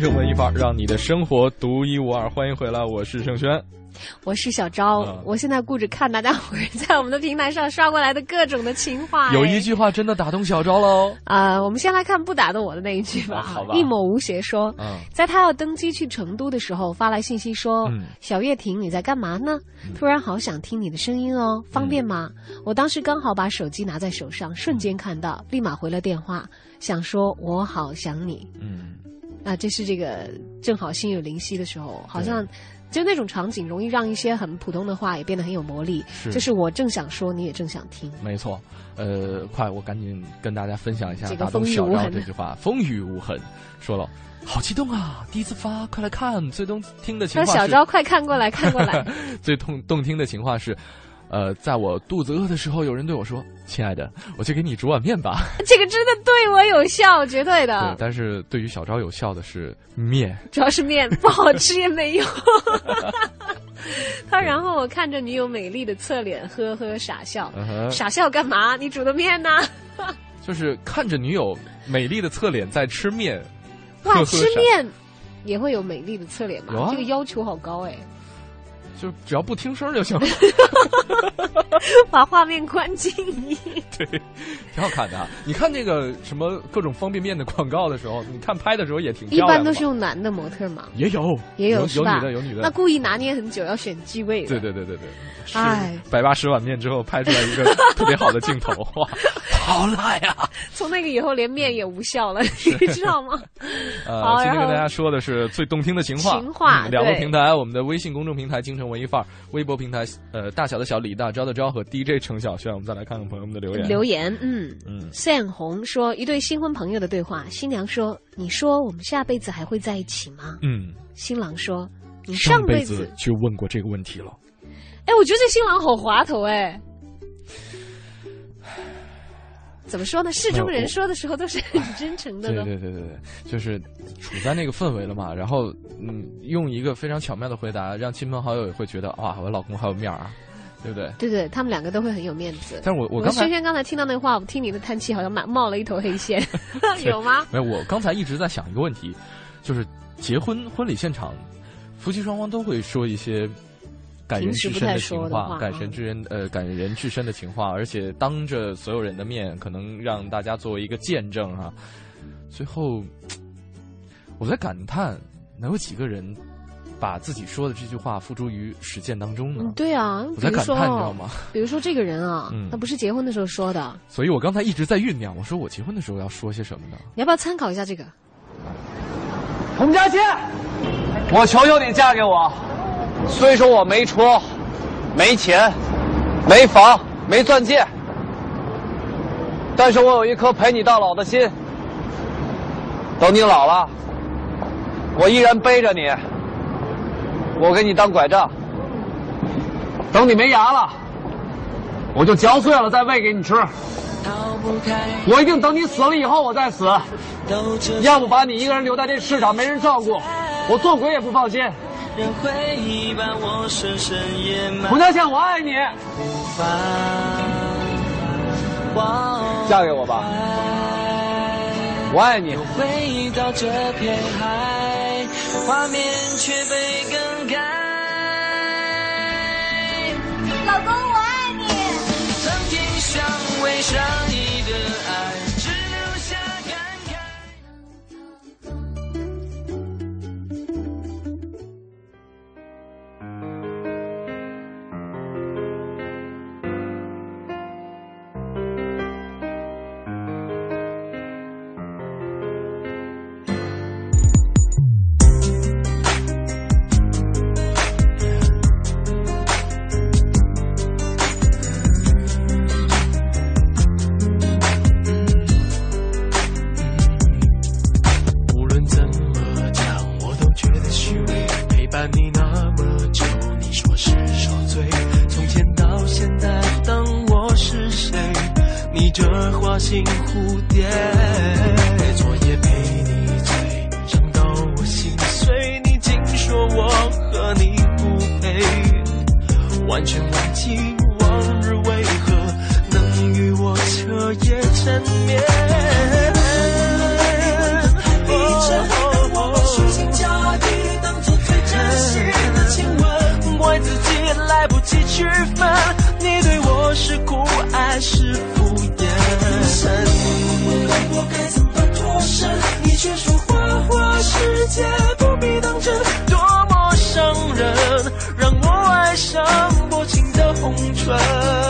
京城文艺范儿，让你的生活独一无二。欢迎回来，我是盛轩。我是小昭，嗯我现在顾着看大家在我们的平台上刷过来的各种的情话。有一句话真的打动小昭喽。啊、我们先来看不打动我的那一句吧。啊好吧一抹无邪说，嗯在他要登机去成都的时候，发来信息说：“嗯小月婷，你在干嘛呢？突然好想听你的声音哦，方便吗？”我当时刚好把手机拿在手上，瞬间看到，立马回了电话，想说我好想你。嗯，啊，这是这个正好心有灵犀的时候，好像就那种场景，容易让一些很普通的话也变得很有魔力。是就是我正想说，你也正想听。没错，呃，快，我赶紧跟大家分享一下这个打动小昭风雨无痕这句话，风雨无痕。说了，好激动啊！第一次发，快来看！最动听的情说话是小昭快看过来，看过来。最动动听的情话是，呃，在我肚子饿的时候，有人对我说：“亲爱的，我去给你煮碗面吧。这个真的对我有效，绝对”对的，。但是对于小昭有效的是面。主要是面不好吃也没用。他然后我看着女友美丽的侧脸，呵呵傻笑。傻笑干嘛？你煮的面呢？就是看着女友美丽的侧脸在吃面，哇，呵呵吃面也会有美丽的侧脸吗？啊这个要求好高哎。就只要不听声就行了，把画面关静音。对，挺好看的啊。你看那个什么各种方便面的广告的时候，你看拍的时候也挺一般都是用男的模特嘛，也有也有是吧？女的有女的，那故意拿捏很久，要选机位的。对对对对对，是哎百八十碗面之后拍出来一个特别好的镜头，哇，好辣呀！从那个以后连面也无效了，你知道吗？呃，今天跟大家说的是最动听的情话，情话嗯两个平台，我们的微信公众平台“京城文艺范儿”，微博平台呃大小的小李大招的招和 DJ 程小轩，我们再来看看朋友们的留言。留言，嗯嗯，Sam 红说一对新婚朋友的对话，新娘说：“你说我们下辈子还会在一起吗嗯，？”新郎说：“你上辈子就问过这个问题了。哎，我觉得这新郎好滑头哎。怎么说呢？事中人说的时候都是 很真诚的对。对对对对，就是处在那个氛围了嘛，然后嗯，用一个非常巧妙的回答，让亲朋好友也会觉得哇，我老公好有面儿啊，对不对？对对，他们两个都会很有面子。但是我我刚才轩轩刚才听到那话，我听你的叹气，好像满冒了一头黑线，有吗？没有，我刚才一直在想一个问题，就是结婚婚礼现场，夫妻双方都会说一些感人至深的情话感人至人呃感人至深的情话，而且当着所有人的面，可能让大家作为一个见证啊。最后，我在感叹，能有几个人把自己说的这句话付诸于实践当中呢？嗯，对啊，我在感叹你知道吗？比如说这个人啊，嗯他不是结婚的时候说的，所以我刚才一直在酝酿，我说我结婚的时候要说些什么呢？你要不要参考一下这个？洪佳倩，我求求你嫁给我。虽说我没车、没钱、没房、没钻戒，但是我有一颗陪你到老的心。等你老了，我依然背着你，我给你当拐杖。等你没牙了，我就嚼碎了再喂给你吃。我一定等你死了以后我再死，要不把你一个人留在这世上没人照顾，我做鬼也不放心。让回忆把我深深掩埋。洪佳倩，我爱你，嫁给我吧，我爱你。回到这片海，画面却被更改。老公，你这花心蝴蝶昨夜陪你醉伤到我心碎你竟说我和你不配完全忘记往日为何能与我彻夜缠绵你知道我把虚情假意当作最真心。的亲吻怪自己来不及区分你对我是酷爱是我该怎么脱身？你却说花花世界不必当真多么伤人让我爱上薄情的红唇。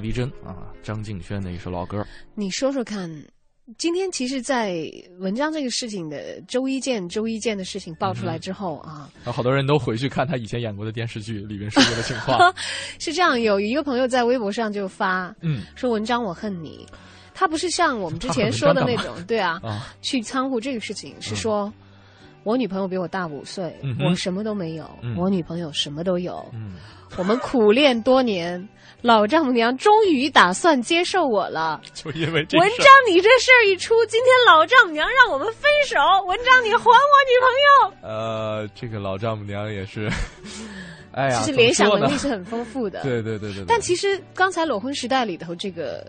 逼真啊！张敬轩的一首老歌。你说说看，今天其实，在文章这个事情的周一见周一见的事情爆出来之后啊，啊，好多人都回去看他以前演过的电视剧里面说过的情况。是这样，有一个朋友在微博上就发，嗯，说文章我恨你。他不是像我们之前说的那种，对啊，啊去仓库这个事情是说，我女朋友比我大五岁，嗯我什么都没有，嗯我女朋友什么都有，嗯我们苦练多年，老丈母娘终于打算接受我了。就因为这文章，你这事儿一出，今天老丈母娘让我们分手。文章，你还我女朋友。呃，这个老丈母娘也是，哎呀，其实联想能力是很丰富的。对对对对对。但其实刚才裸婚时代里头这个，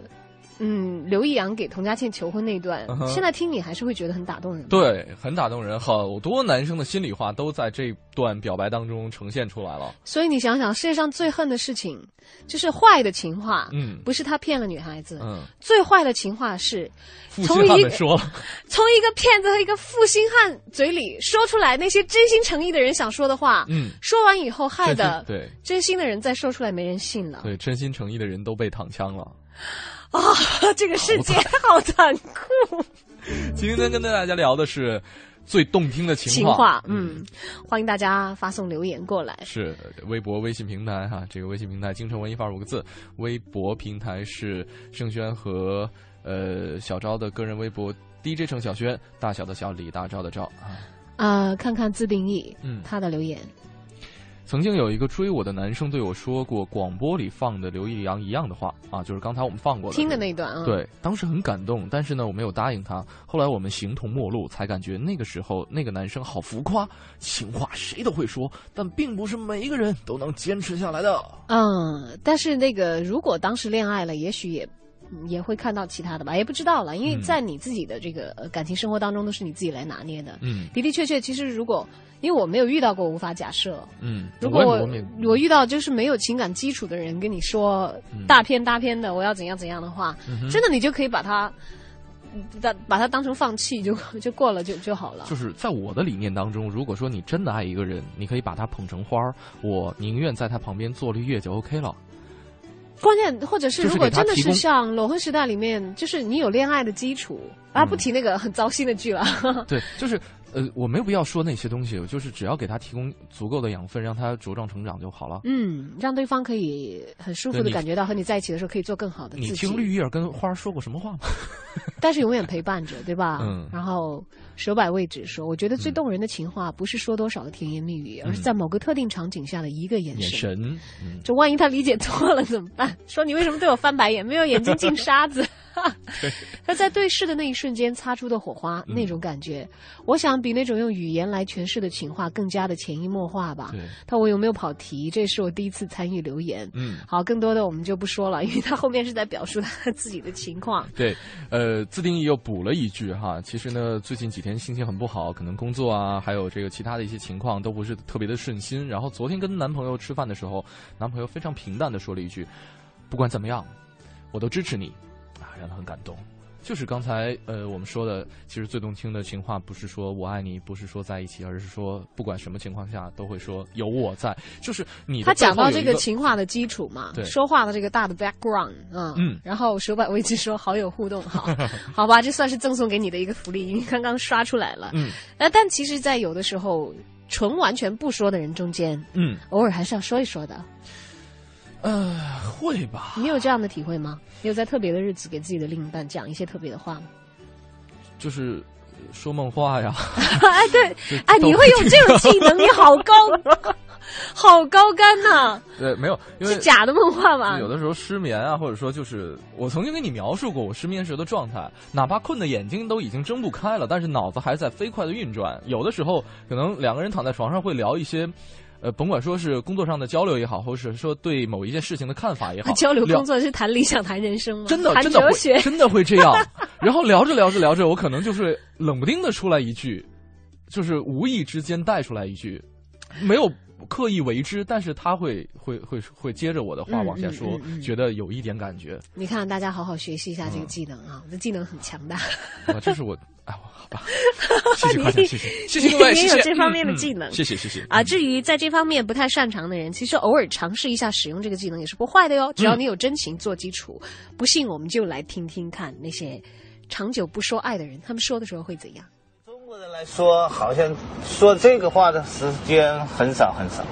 嗯，刘易阳给佟佳倩求婚那段，现在听你还是会觉得很打动人。对，很打动人，好多男生的心里话都在这段表白当中呈现出来了。所以你想想，世界上最恨的事情就是坏的情话，嗯。不是他骗了女孩子，嗯，最坏的情话是从一个说了，从一个骗子和一个负心汉嘴里说出来那些真心诚意的人想说的话，嗯。说完以后害的对。真心的人再说出来没人信了。对，真心诚意的人都被躺枪了。啊！这个世界好残酷。今天跟大家聊的是最动听的情情话，嗯，欢迎大家发送留言过来。是微博、微信平台哈，这个微信平台“京城文艺范儿”五个字，微博平台是盛轩和呃小昭的个人微博 DJ 程小轩，大小的小李大钊的钊啊。啊、看看自定义，嗯他的留言。曾经有一个追我的男生对我说过广播里放的刘易阳一样的话啊，就是刚才我们放过的听的那一段啊对，当时很感动，但是呢，我没有答应他。后来我们形同陌路，才感觉那个时候那个男生好浮夸，情话谁都会说，但并不是每一个人都能坚持下来的。嗯，但是那个如果当时恋爱了，也许也嗯也会看到其他的吧，也不知道了，因为嗯在你自己的这个呃感情生活当中，都是你自己来拿捏的。嗯的的确确，其实如果因为我没有遇到过，无法假设。嗯，如果我我我遇到就是没有情感基础的人跟你说大片大片的我要怎样怎样的话，嗯真的你就可以把它，把把它当成放弃就 就过了就就好了。就是在我的理念当中，如果说你真的爱一个人，你可以把他捧成花儿，我宁愿在他旁边坐绿叶就 OK 了。关键或者是如果真的是像裸婚时代里面，就是你有恋爱的基础啊，不提那个很糟心的剧了。对，就是呃，我没有必要说那些东西，就是只要给他提供足够的养分，让他茁壮成长就好了。嗯，让对方可以很舒服的感觉到和你在一起的时候可以做更好的自己你己。听绿叶跟花儿说过什么话吗？但是永远陪伴着，对吧？嗯然后手摆位置说，我觉得最动人的情话不是说多少的甜言蜜语，而是在某个特定场景下的一个眼神眼神。这万一他理解错了怎么办？说你为什么对我翻白眼？没有眼睛进沙子。他在对视的那一瞬间擦出的火花，嗯那种感觉，我想比那种用语言来诠释的情话更加的潜移默化吧。对，但我有没有跑题？这是我第一次参与留言。嗯好，更多的我们就不说了，因为他后面是在表述他自己的情况。对，呃，自定义又补了一句哈，其实呢，最近几天心情很不好，可能工作啊，还有这个其他的一些情况都不是特别的顺心。然后昨天跟男朋友吃饭的时候，男朋友非常平淡的说了一句：“不管怎么样，我都支持你。”啊，让他很感动。就是刚才呃我们说的，其实最动听的情话不是说我爱你，不是说在一起，而是说不管什么情况下都会说有我在。就是你他讲到这个个情话的基础嘛，对说话的这个大的 background 嗯，嗯然后手把位置说好友互动，好，好吧，这算是赠送给你的一个福利，因为刚刚刷出来了。嗯呃，但其实，在有的时候，纯完全不说的人中间，嗯，偶尔还是要说一说的。呃，会吧？你有这样的体会吗？你有在特别的日子给自己的另一半讲一些特别的话吗？就是说梦话呀。哎，对，哎，你会用这种技能，你好高，好高干呐、对，没有，因为是假的梦话吧？有的时候失眠啊，或者说就是我曾经跟你描述过我失眠时的状态，哪怕困的眼睛都已经睁不开了，但是脑子还在飞快的运转。有的时候可能两个人躺在床上会聊一些。呃，甭管说是工作上的交流也好，或者是说对某一件事情的看法也好，交流工作是谈理想、谈人生吗？真的谈真的会，真的会这样。然后聊着聊着聊着，我可能就是冷不丁的出来一句，就是无意之间带出来一句，没有刻意为之，但是他会会会会接着我的话嗯往下说，嗯嗯嗯觉得有一点感觉。你看，大家好好学习一下嗯这个技能啊，这技能很强大。啊，这是我，哎，好吧，谢谢夸奖，你谢谢，谢谢各位，你也谢谢有这方面的技能谢谢谢谢啊。至于在这方面不太擅长的人，其实偶尔尝试一下使用这个技能也是不坏的哟。只要你有真情做基础，不信我们就来听听看那些长久不说爱的人，他们说的时候会怎样。来说，好像说这个话的时间很少很少。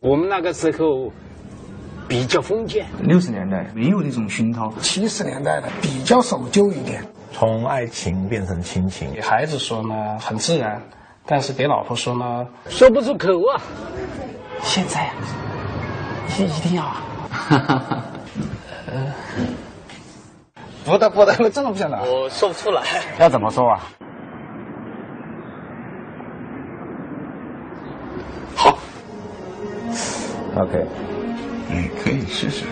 我们那个时候比较封建，六十年代没有那种熏陶，七十年代的比较守旧一点。从爱情变成亲情。给孩子说呢很自然，但是给老婆说呢说不出口啊。现在啊，一一定要啊。呃，不得不的，我真的不想拿，我说不出来。要怎么说啊？好 OK，你可以试试。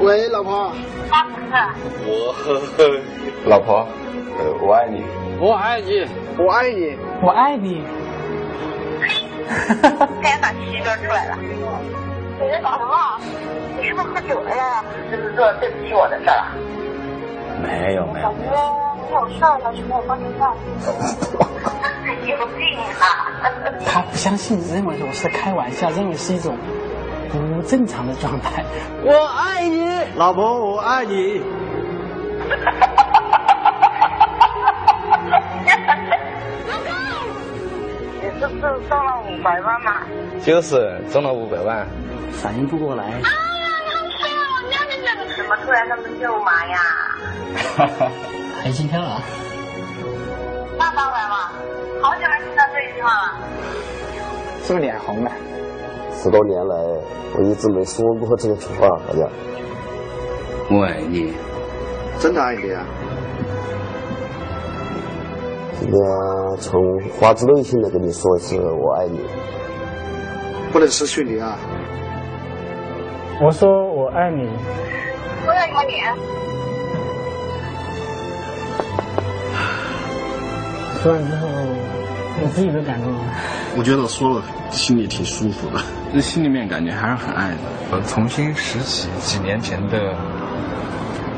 喂，老婆。我老婆，呃，我爱你。我爱你，我爱你，我爱你。该把气端出来了。你在搞什么？你是不是喝酒了呀？是不是做对不起我的事儿啊？没有没有。感觉你有事儿要去给我帮你办。有病啊！他不相信，认为我是开玩笑，认为是一种不正常的状态。我爱你，老婆，我爱你。你是不是中了五百万嘛？就是中了五百万。反应不过来。怎么突然那么肉麻呀？还心跳啊？爸爸来了，好久没听到这句话了。是不是脸红了？十多年来，我一直没说过这句话，好像。我爱你，真的爱你啊！今天从发自内心的跟你说一次我爱你，不能失去你啊！我说我爱你。我爱你。说完之后，你自己都感动了。我觉得说了心里挺舒服的，这心里面感觉还是很爱的。我，重新拾起几年前的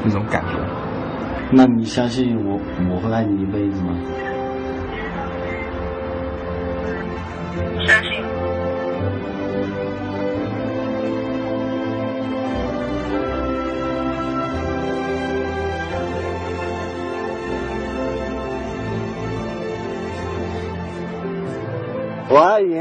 那种感觉，那你相信我我会爱你一辈子吗？waayo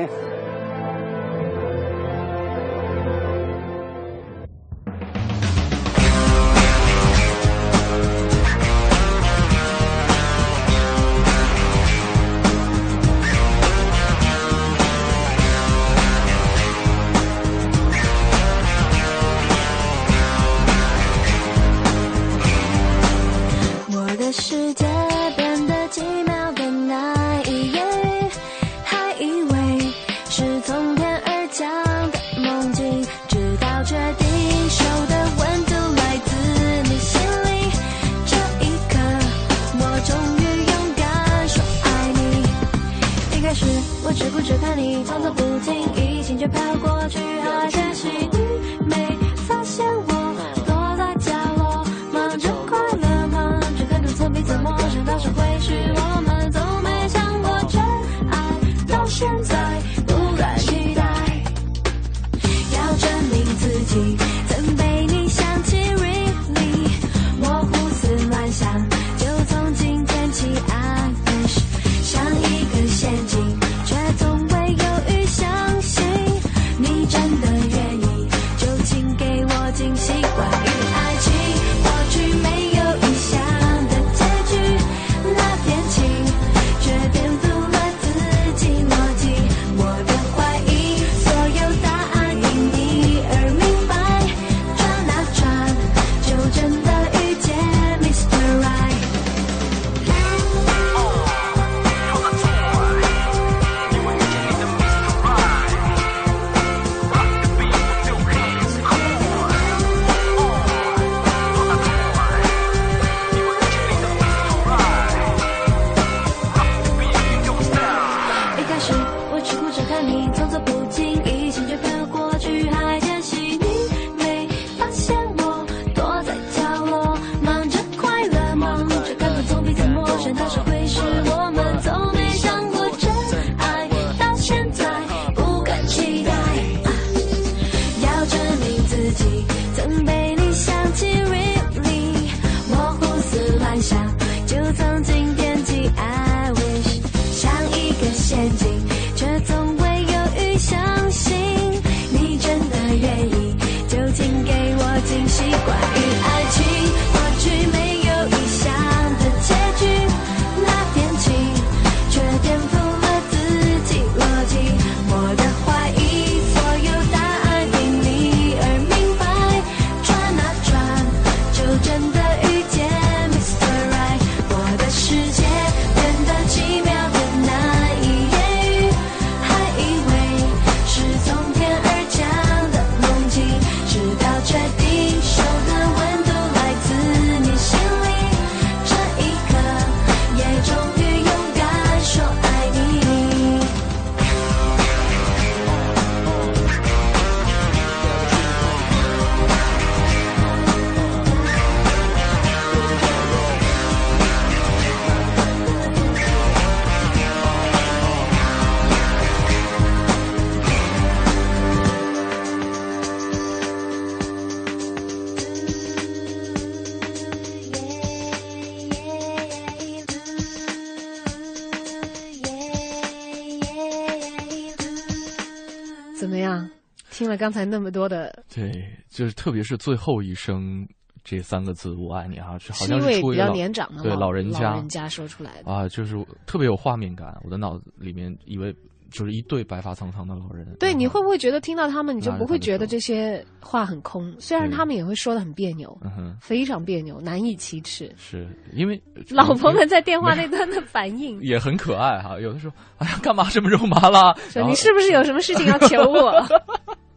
刚才那么多的，对，就是特别是最后一声这三个字“我爱你”啊，是好是因为比较年长的老对老人家老人家说出来的。啊，就是特别有画面感。我的脑子里面以为就是一对白发苍苍的老人，对，你会不会觉得听到他们，你就不会觉得这些话很空？虽然他们也会说的很别扭，非常别扭，难以启齿。是因为老婆们在电话那端的反应，也很可爱哈。有的时候，哎呀，干嘛这么肉麻啦？然后说你是不是有什么事情要求我？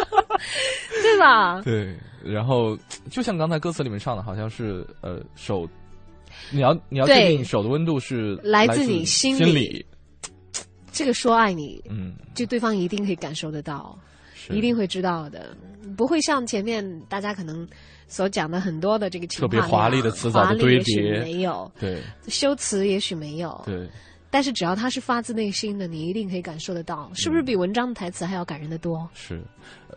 对吧？对，然后就像刚才歌词里面唱的，好像是呃手，你要你要确定手的温度是来自你心心里。这个说爱你，嗯，就对方一定可以感受得到。一定会知道的，不会像前面大家可能所讲的很多的这个情特别华丽的词藻的堆叠。没有，对。修辞也许没有，对，但是只要它是发自内心的，你一定可以感受得到，是不是比文章的台词还要感人的多？是，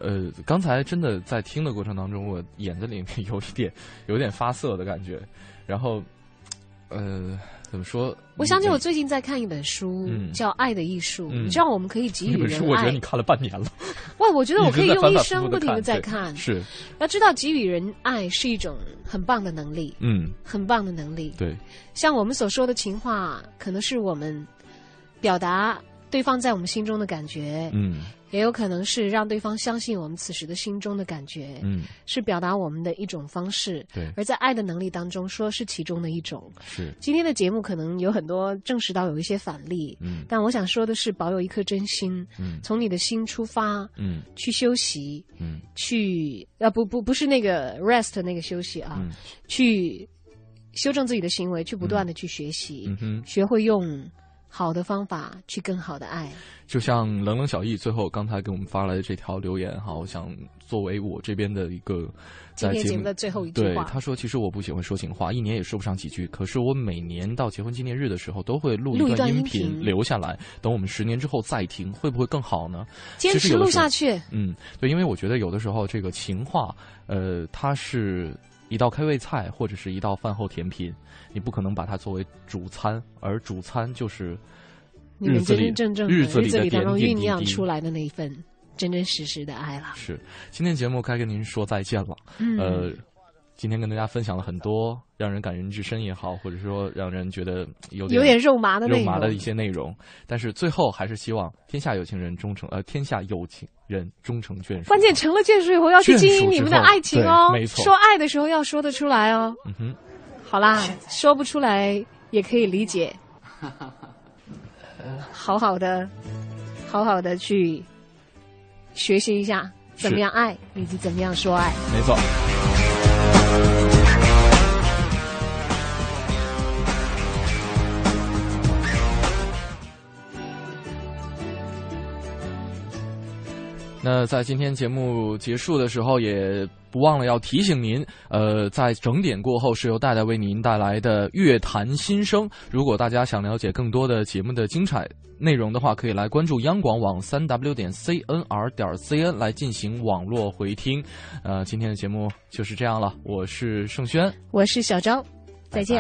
呃，刚才真的在听的过程当中，我眼睛里面 有一点有点发涩的感觉，然后，呃，怎么说？我想起我最近在看一本书，嗯叫《爱的艺术》，嗯你知道我们可以给予人爱本书，我觉得你。看了半年了。哇，我觉得我可以用一生不停的在看。是，要知道给予人爱是一种很棒的能力，嗯，很棒的能力。对，像我们所说的情话，可能是我们表达对方在我们心中的感觉，嗯也有可能是让对方相信我们此时的心中的感觉，嗯，是表达我们的一种方式。对。而在爱的能力当中，说是其中的一种。是，今天的节目可能有很多证实到有一些反例，嗯。但我想说的是，保有一颗真心，嗯。从你的心出发，嗯。去休息，嗯。去啊不不不是那个 rest 那个休息啊，嗯。去修正自己的行为，去不断的去学习，嗯哼。学会用好的方法去更好的爱。就像冷冷小易最后刚才给我们发来的这条留言哈，我想作为我这边的一个在节目的最后一句话对他说，其实我不喜欢说情话，一年也说不上几句，可是我每年到结婚纪念日的时候都会录录一段音音频留下来，等我们十年之后再听，会不会更好呢？坚持录下去。嗯，对，因为我觉得有的时候这个情话，呃，它是一道开胃菜或者是一道饭后甜品，你不可能把它作为主餐，而主餐就是你们日子里真真正正日子里当中酝酿出来的那一份真真实实的爱了。是，今天节目该跟您说再见了。嗯呃，今天跟大家分享了很多让人感人至深也好，或者说让人觉得有点有点肉麻的内容肉麻的一些内容。但是最后还是希望天下有情人终成呃，天下有情人终成眷属。关键成了眷属以后要去经营你们的爱情哦，没错说爱的时候要说得出来哦。嗯哼，好啦，说不出来也可以理解。好好的，好好的去学习一下怎么样爱，以及怎么样说爱。没错。那在今天节目结束的时候，也不忘了要提醒您，呃，在整点过后是由戴戴为您带来的乐坛新声。如果大家想了解更多的节目的精彩内容的话，可以来关注央广网三 w 点 cnr 点 cn 来进行网络回听。呃，今天的节目就是这样了，我是盛轩。我是小张，再见。